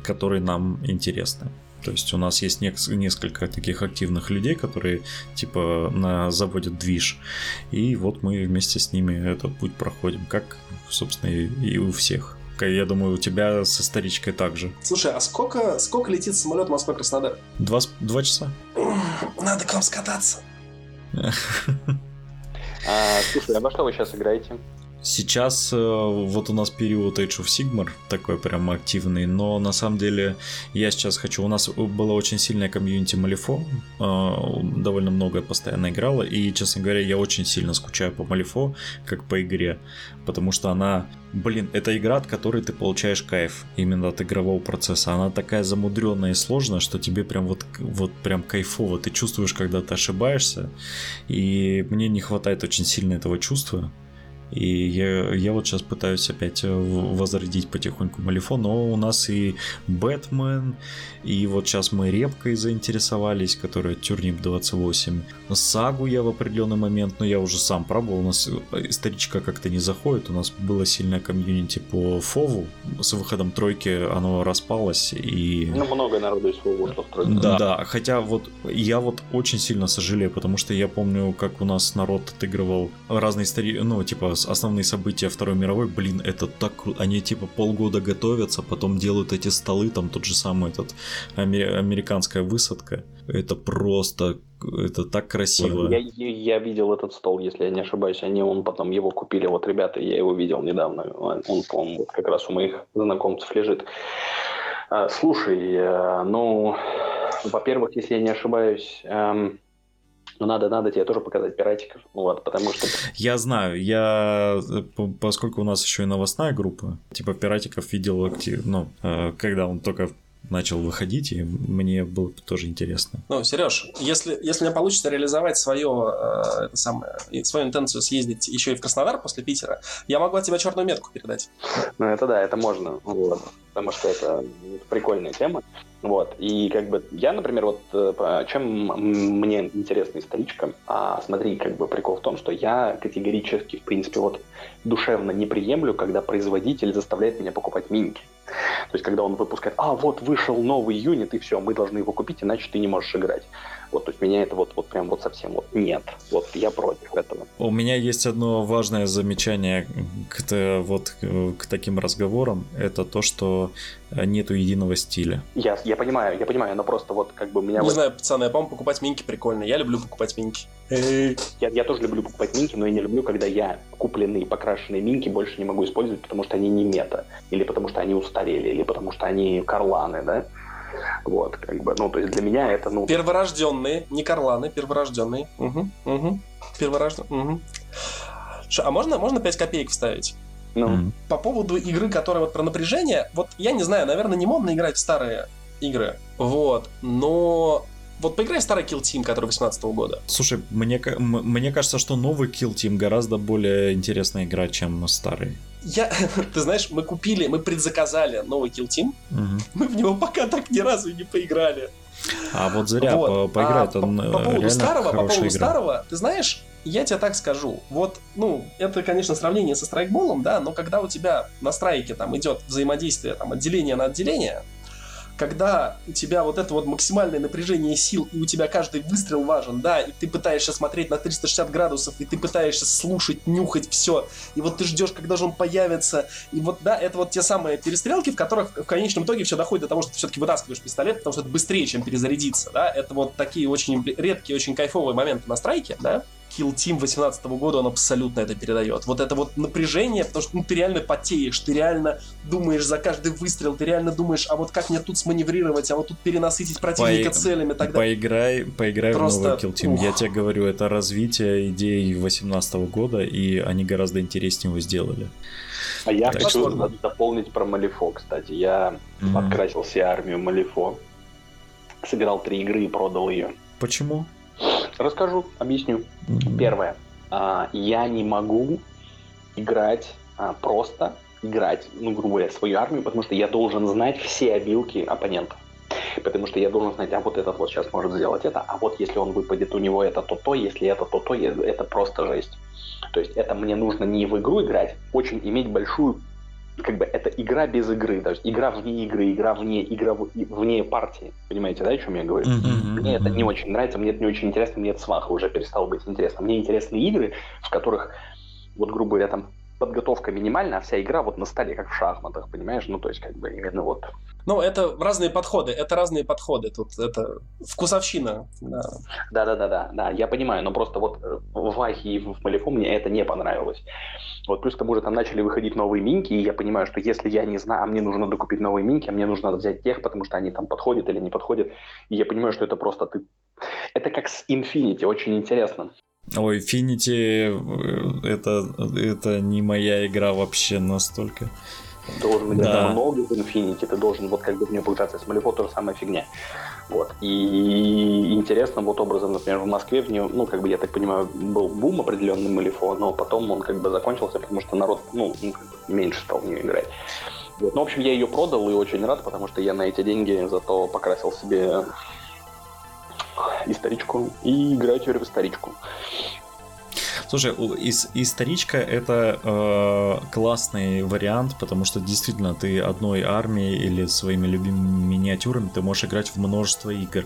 которые нам интересны. То есть у нас есть несколько таких активных людей, которые типа на заводят движ. И вот мы вместе с ними этот путь проходим, как, собственно, и у всех. Я думаю, у тебя со старичкой также. Слушай, а сколько, сколько летит самолет Москва-Краснодар? Два, два часа. Надо к вам скататься. А, слушай, а во что вы сейчас играете? Сейчас э, вот у нас период Age of Sigmar такой прям активный, но на самом деле я сейчас хочу... У нас было очень сильное комьюнити Малифо, э, довольно много постоянно играла, и, честно говоря, я очень сильно скучаю по Малифо, как по игре, потому что она... Блин, это игра, от которой ты получаешь кайф именно от игрового процесса. Она такая замудренная и сложная, что тебе прям вот, вот прям кайфово. Ты чувствуешь, когда ты ошибаешься, и мне не хватает очень сильно этого чувства. И я, я вот сейчас пытаюсь опять э, возродить потихоньку Малифон, но у нас и Бэтмен, и вот сейчас мы Репкой заинтересовались, которая Тюрнип 28. Сагу я в определенный момент, но я уже сам пробовал, у нас э, старичка как-то не заходит, у нас было сильное комьюнити по Фову, с выходом тройки оно распалось и... Ну, много народу из Фову в тройку. Да, да, хотя вот я вот очень сильно сожалею, потому что я помню, как у нас народ отыгрывал разные стари... ну, типа основные события Второй мировой, блин, это так круто. Они типа полгода готовятся, потом делают эти столы, там тот же самый этот американская высадка. Это просто это так красиво. Я, я, я видел этот стол, если я не ошибаюсь. Они он потом его купили, вот ребята, я его видел недавно. Он, вот как раз у моих знакомцев лежит. А, слушай, э, ну, во-первых, если я не ошибаюсь, эм, ну, надо, надо тебе тоже показать пиратиков, вот, потому что... Я знаю, я, поскольку у нас еще и новостная группа, типа пиратиков видел актив, ну, э, когда он только начал выходить, и мне было тоже интересно. Ну, Сереж, если, если у меня получится реализовать свое, э, это самое, свою интенцию съездить еще и в Краснодар после Питера, я могу от тебя черную метку передать. Ну, это да, это можно, вот, потому что это прикольная тема. Вот. И как бы я, например, вот э, чем мне интересна историчка, а, смотри, как бы прикол в том, что я категорически, в принципе, вот душевно не приемлю, когда производитель заставляет меня покупать минки. То есть, когда он выпускает, а, вот вышел новый юнит, и все, мы должны его купить, иначе ты не можешь играть. Вот, то есть меня это вот, вот прям вот совсем вот нет. Вот я против этого. У меня есть одно важное замечание к, вот, к таким разговорам. Это то, что нету единого стиля. Я, я понимаю, я понимаю, но просто вот как бы меня... Не вот... знаю, пацаны, я, по-моему, покупать минки прикольно. Я люблю покупать минки. Я, я тоже люблю покупать минки, но я не люблю, когда я купленные покрашенные минки больше не могу использовать, потому что они не мета, или потому что они устарели, или потому что они карланы, да? Вот, как бы, ну, то есть для меня это, ну... Перворожденные, не карланы, перворожденные. Угу, угу. Перворожденные. Угу. а можно, можно 5 копеек вставить? Ну. Mm-hmm. По поводу игры, которая вот про напряжение, вот я не знаю, наверное, не модно играть в старые игры, вот, но вот поиграй в старый Kill Team, который 18 года. Слушай, мне, мне кажется, что новый Kill Team гораздо более интересная игра, чем старый. Я, ты знаешь, мы купили, мы предзаказали новый Kill Team, угу. мы в него пока так ни разу не поиграли. А вот зря вот. по поиграть, а, он по, по поводу старого, по поводу игра. старого, ты знаешь, я тебе так скажу, вот, ну, это, конечно, сравнение со страйкболом, да, но когда у тебя на страйке там идет взаимодействие, там, отделение на отделение, когда у тебя вот это вот максимальное напряжение сил, и у тебя каждый выстрел важен, да, и ты пытаешься смотреть на 360 градусов, и ты пытаешься слушать, нюхать все, и вот ты ждешь, когда же он появится, и вот, да, это вот те самые перестрелки, в которых в конечном итоге все доходит до того, что ты все-таки вытаскиваешь пистолет, потому что это быстрее, чем перезарядиться, да, это вот такие очень редкие, очень кайфовые моменты на страйке, да, Kill Team 18 года, он абсолютно это передает. Вот это вот напряжение, потому что ну, ты реально потеешь, ты реально думаешь за каждый выстрел, ты реально думаешь, а вот как мне тут сманеврировать, а вот тут перенасытить противника По... целями тогда. Поиграй, поиграй Просто... в новый Kill Team. Ух. Я тебе говорю, это развитие идей 18 года, и они гораздо интереснее его сделали. А я так хочу что... дополнить про Малифо, кстати. Я mm-hmm. подкрасил себе армию Малифо, сыграл три игры и продал ее. Почему? Расскажу, объясню. Mm-hmm. Первое. А, я не могу играть а, просто играть, ну, грубо говоря, свою армию, потому что я должен знать все обилки оппонента. Потому что я должен знать, а вот этот вот сейчас может сделать это, а вот если он выпадет у него это то-то, если это то-то, это просто жесть. То есть это мне нужно не в игру играть, очень иметь большую как бы это игра без игры, даже игра вне игры, игра вне, игра вне партии. Понимаете, да, о чем я говорю? Mm-hmm. Мне это не очень нравится, мне это не очень интересно, мне это сваха уже перестало быть интересно. Мне интересны игры, в которых, вот грубо говоря, там подготовка минимальная, а вся игра вот на столе, как в шахматах, понимаешь? Ну, то есть, как бы именно вот. Ну, это разные подходы, это разные подходы. Тут это вкусовщина. Да, да, да, да, да, да я понимаю, но просто вот э, в Вахе и в Малифу мне это не понравилось. Вот плюс к тому же там начали выходить новые минки, и я понимаю, что если я не знаю, а мне нужно докупить новые минки, а мне нужно взять тех, потому что они там подходят или не подходят, и я понимаю, что это просто ты... Это как с Infinity, очень интересно. Ой, Infinity э, это, это не моя игра вообще настолько. Должен быть да. много в Infinity, ты должен вот как бы в нее пытаться. С Малифо тоже самая фигня. Вот. И интересно вот образом, например, в Москве в нее, ну, как бы, я так понимаю, был бум определенный Малифо, но потом он как бы закончился, потому что народ, ну, ну меньше стал в нее играть. Вот. Ну, в общем, я ее продал и очень рад, потому что я на эти деньги зато покрасил себе историчку и играю теперь в историчку. Слушай, из, историчка это э, классный вариант, потому что действительно ты одной армией или своими любимыми миниатюрами ты можешь играть в множество игр.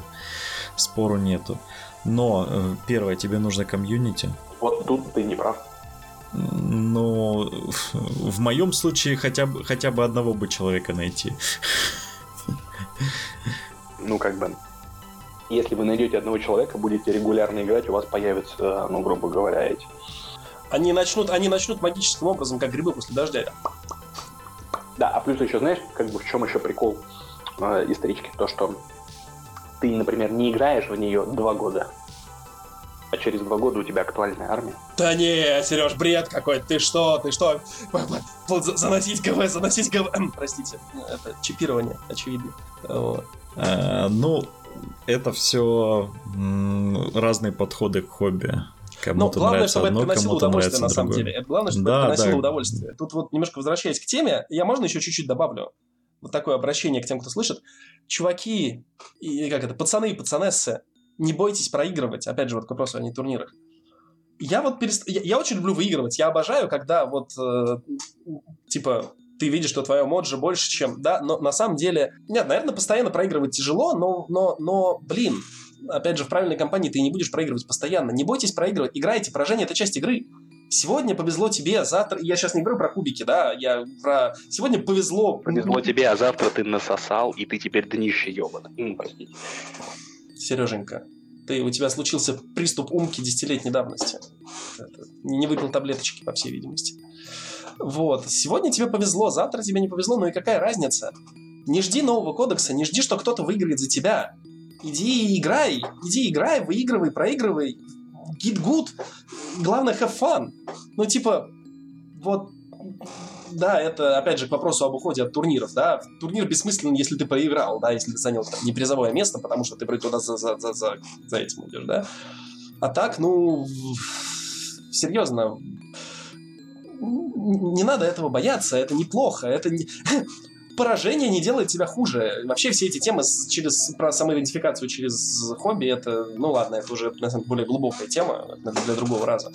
Спору нету. Но э, первое, тебе нужно комьюнити. Вот тут ты не прав. Ну, в моем случае хотя бы, хотя бы одного бы человека найти. Ну, как бы, если вы найдете одного человека, будете регулярно играть, у вас появится, ну, грубо говоря, эти. Они начнут, они начнут магическим образом, как грибы после дождя. Да, а плюс еще, знаешь, как бы в чем еще прикол э, исторички? То, что ты, например, не играешь в нее два года, а через два года у тебя актуальная армия. Да не, Сереж, бред какой ты что, ты что? Заносить ГВ, заносить ГВ. Простите, это чипирование, очевидно. Вот. А, ну, это все разные подходы к хобби. Кому-то Но главное, чтобы одно, это приносило удовольствие на самом деле. Это главное, чтобы да, это приносило да. удовольствие. Тут вот немножко возвращаясь к теме, я можно еще чуть-чуть добавлю? Вот такое обращение к тем, кто слышит. Чуваки, и как это, пацаны и пацанессы, не бойтесь проигрывать. Опять же, вот к вопросу о не турнирах. Я вот перест... я, я очень люблю выигрывать. Я обожаю, когда вот э, типа ты видишь, что твое моджи больше, чем... Да, но на самом деле... Нет, наверное, постоянно проигрывать тяжело, но, но, но блин, опять же, в правильной компании ты не будешь проигрывать постоянно. Не бойтесь проигрывать. Играйте, поражение — это часть игры. Сегодня повезло тебе, завтра... Я сейчас не говорю про кубики, да, я про... Сегодня повезло... Повезло тебе, а завтра ты насосал, и ты теперь днище ёбан. простите. Сереженька, ты, у тебя случился приступ умки десятилетней давности. Это, не выпил таблеточки, по всей видимости. Вот. Сегодня тебе повезло, завтра тебе не повезло, ну и какая разница? Не жди нового кодекса, не жди, что кто-то выиграет за тебя. Иди и играй, иди играй, выигрывай, проигрывай. Get good. Главное, have fun. Ну, типа, вот да, это, опять же, к вопросу об уходе от турниров, да. Турнир бессмыслен, если ты проиграл, да, если ты занял там, не место, потому что ты туда за, за, за, за, за этим идешь, да. А так, ну, серьезно, не надо этого бояться, это неплохо, это не... поражение не делает тебя хуже. Вообще все эти темы через про самоидентификацию через хобби, это, ну ладно, это уже на самом деле более глубокая тема для другого раза.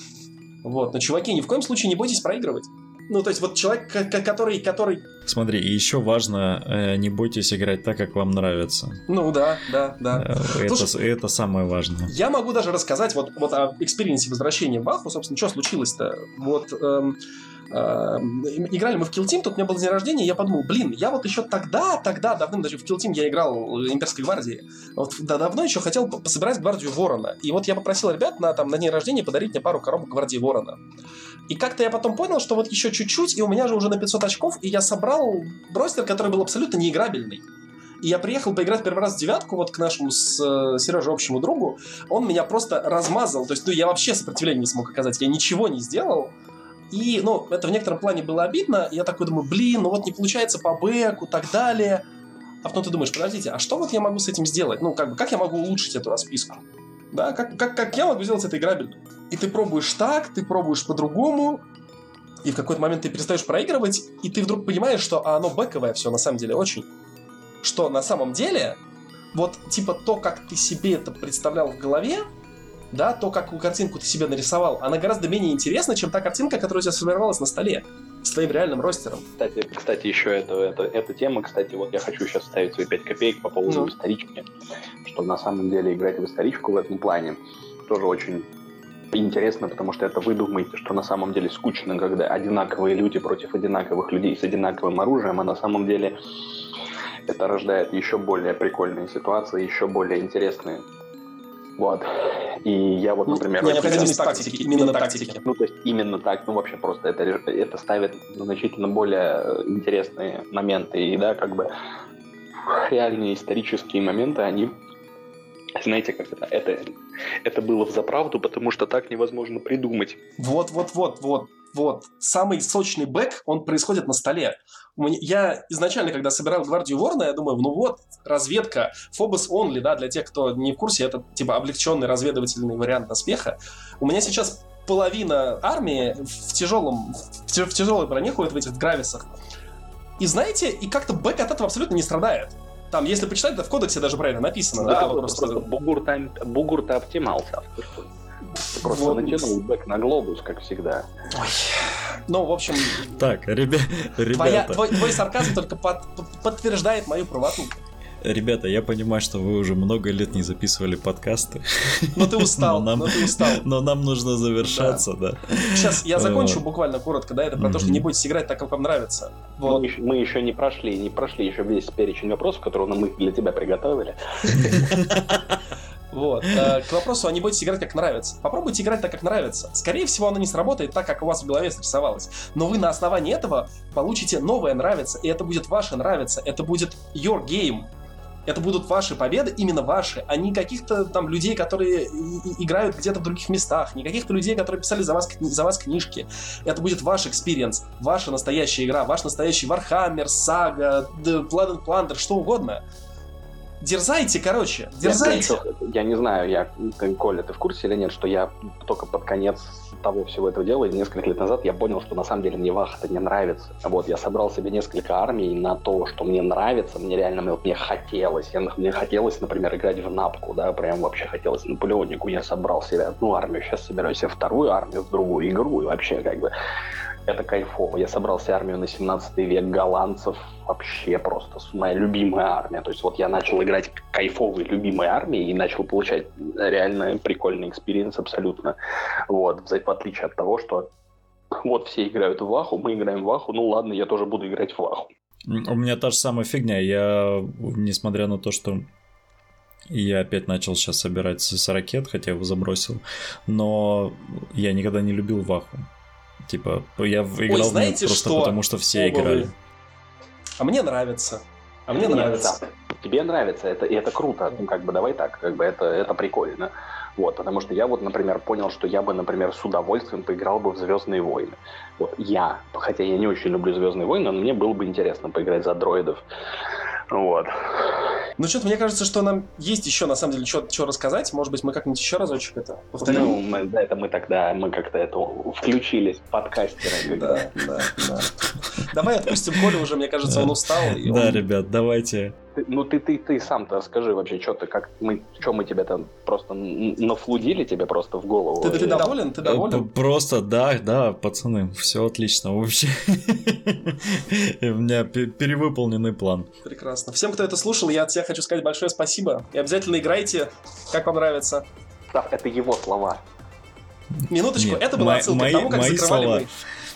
Вот, но чуваки, ни в коем случае не бойтесь проигрывать. Ну, то есть вот человек, который... который... Смотри, и еще важно, э, не бойтесь играть так, как вам нравится. Ну, да, да, да. Э, это, Слушай, это самое важное. Я могу даже рассказать вот, вот о experience е возвращения в Ваху, собственно, что случилось-то. Вот... Эм, Эм, играли мы в Kill Team, тут у меня был день рождения, я подумал, блин, я вот еще тогда, тогда, давным даже в Kill Team я играл Имперской гвардии, вот да, давно еще хотел пособирать гвардию Ворона. И вот я попросил ребят на, там, на день рождения подарить мне пару коробок гвардии Ворона. И как-то я потом понял, что вот еще чуть-чуть, и у меня же уже на 500 очков, и я собрал бростер, который был абсолютно неиграбельный. И я приехал поиграть первый раз в девятку вот к нашему с э, Сережей общему другу. Он меня просто размазал. То есть, ну, я вообще сопротивления не смог оказать. Я ничего не сделал. И, ну, это в некотором плане было обидно. Я такой думаю, блин, ну вот не получается по бэку, так далее. А потом ты думаешь, подождите, а что вот я могу с этим сделать? Ну, как бы, как я могу улучшить эту расписку? Да, как, как, как я могу сделать это играбельно? И ты пробуешь так, ты пробуешь по-другому, и в какой-то момент ты перестаешь проигрывать, и ты вдруг понимаешь, что а оно бэковое все на самом деле очень. Что на самом деле, вот типа то, как ты себе это представлял в голове, да, то, какую картинку ты себе нарисовал, она гораздо менее интересна, чем та картинка, которая у тебя сформировалась на столе. с твоим реальным ростером. Кстати, кстати еще это, это, эта тема, кстати, вот я хочу сейчас ставить свои 5 копеек по поводу ну. исторички, что на самом деле играть в историчку в этом плане тоже очень интересно, потому что это вы думаете, что на самом деле скучно, когда одинаковые люди против одинаковых людей с одинаковым оружием, а на самом деле это рождает еще более прикольные ситуации, еще более интересные. Вот. И я вот, ну, например... Ну, необходимость тактики, именно тактики. Ну, то есть именно так, ну, вообще просто это, это ставит значительно более интересные моменты. И, да, как бы реальные исторические моменты, они знаете, как это, это, это было в заправду, потому что так невозможно придумать. Вот, вот, вот, вот, вот. Самый сочный бэк, он происходит на столе. Я изначально, когда собирал гвардию Ворна, я думаю, ну вот, разведка, Phobos Only, да, для тех, кто не в курсе, это типа облегченный разведывательный вариант доспеха. У меня сейчас половина армии в тяжелом, в тяжелой броне ходит в этих грависах. И знаете, и как-то бэк от этого абсолютно не страдает. Там, если почитать, это в кодексе даже правильно написано, ну, да? Вот просто... Бугурт-то бугурт поднимался. Просто вот. натянул бэк на глобус, как всегда. Ой. Ну, в общем... Так, ребя... ребята... Твоя, твой, твой сарказм только под, подтверждает мою правоту. Ребята, я понимаю, что вы уже много лет не записывали подкасты. Но ты устал, но, нам, но ты устал. Но нам нужно завершаться, да. да. Сейчас я закончу буквально коротко, да, это про то, что не будете играть так, как вам нравится. Вот. Мы, еще, мы еще не прошли, не прошли еще весь перечень вопросов, которые мы для тебя приготовили. Вот. Э, к вопросу, а не будете играть как нравится. Попробуйте играть так, как нравится. Скорее всего, оно не сработает так, как у вас в голове срисовалось. Но вы на основании этого получите новое нравится, и это будет ваше нравится. Это будет your game. Это будут ваши победы, именно ваши, а не каких-то там людей, которые играют где-то в других местах, не каких-то людей, которые писали за вас, за вас книжки. Это будет ваш experience, ваша настоящая игра, ваш настоящий Warhammer, Saga, Blood and Plunder, что угодно. Дерзайте, короче, дерзайте. Я, я не знаю, я, Коля, ты в курсе или нет, что я только под конец того всего этого дела, несколько лет назад я понял, что на самом деле мне Вахта не нравится. Вот, я собрал себе несколько армий на то, что мне нравится, мне реально вот, мне хотелось. Я, мне хотелось, например, играть в Напку, да, прям вообще хотелось Наполеонику. Я собрал себе одну армию, сейчас собираю себе вторую армию в другую игру, и вообще как бы это кайфово. Я собрал себе армию на 17 век голландцев, вообще просто моя любимая армия. То есть вот я начал играть кайфовой любимой армией и начал получать реально прикольный experience абсолютно. Вот, в отличие от того, что вот все играют в Ваху, мы играем в Ваху, ну ладно, я тоже буду играть в Ваху. У меня та же самая фигня. Я, несмотря на то, что я опять начал сейчас собирать с ракет, хотя его забросил, но я никогда не любил Ваху. Типа, я играл Ой, знаете просто что? потому, что все Оба играли. Вы. А мне нравится. А мне Нет, нравится. Да. Тебе нравится, это, и это круто. Ну, как бы давай так, как бы это, это прикольно. Вот, потому что я вот, например, понял, что я бы, например, с удовольствием поиграл бы в Звездные войны. Вот, я, хотя я не очень люблю Звездные войны, но мне было бы интересно поиграть за дроидов. Вот. Ну, что-то мне кажется, что нам есть еще, на самом деле, что рассказать. Может быть, мы как-нибудь еще разочек это повторим? Ну, мы, да, это мы тогда, мы как-то это включились, подкастеры. Да, да, да. Давай отпустим Колю уже, мне кажется, он устал. Да, ребят, давайте ну ты, ты, ты сам-то расскажи вообще, что ты, как мы, что мы тебе там просто нафлудили тебе просто в голову? Ты, ты доволен? Ты доволен? Просто, да, да, пацаны, все отлично вообще. У меня перевыполненный план. Прекрасно. Всем, кто это слушал, я от всех хочу сказать большое спасибо. И обязательно играйте, как вам нравится. Да, это его слова. Минуточку, Нет, это была отсылка мои, к тому, как закрывали слова. мы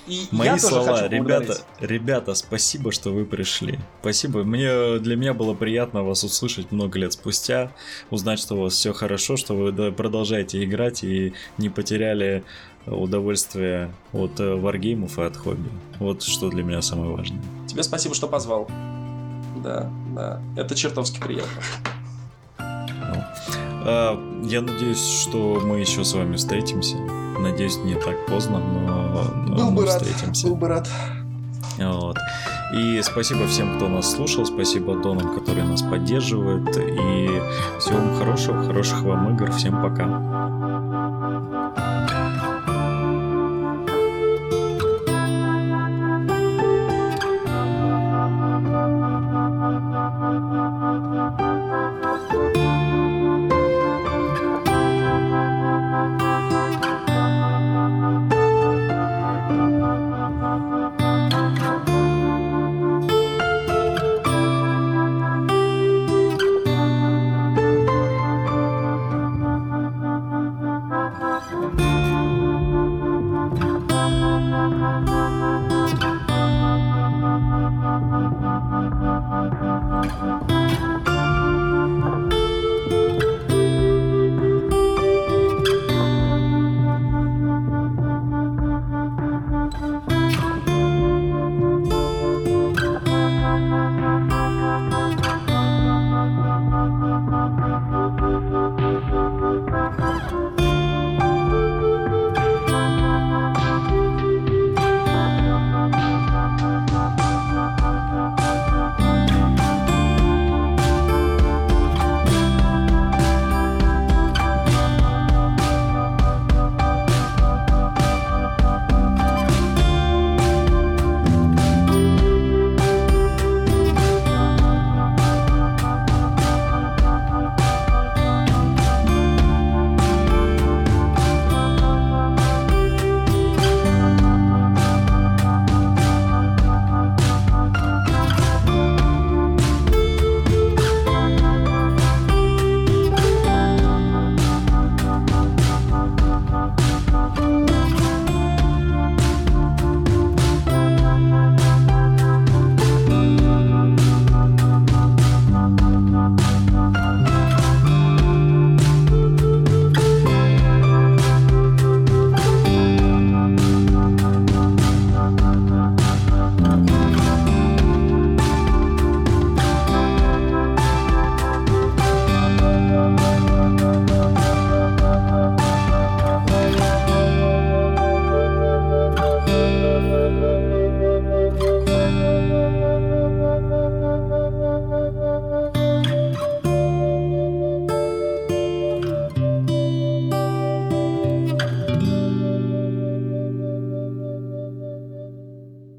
и Мои слова, ребята, ребята, спасибо, что вы пришли. Спасибо. Мне для меня было приятно вас услышать много лет спустя, узнать, что у вас все хорошо, что вы продолжаете играть и не потеряли удовольствие от э, варгеймов и от хобби. Вот что для меня самое важное. Тебе спасибо, что позвал. Да, да. Это чертовски приятно. Ну, а, я надеюсь, что мы еще с вами встретимся. Надеюсь, не так поздно, но, был бы встретимся. Рад, был бы рад. Вот. И спасибо всем, кто нас слушал. Спасибо Донам, которые нас поддерживают. И всего вам хорошего, хороших вам игр. Всем пока. Música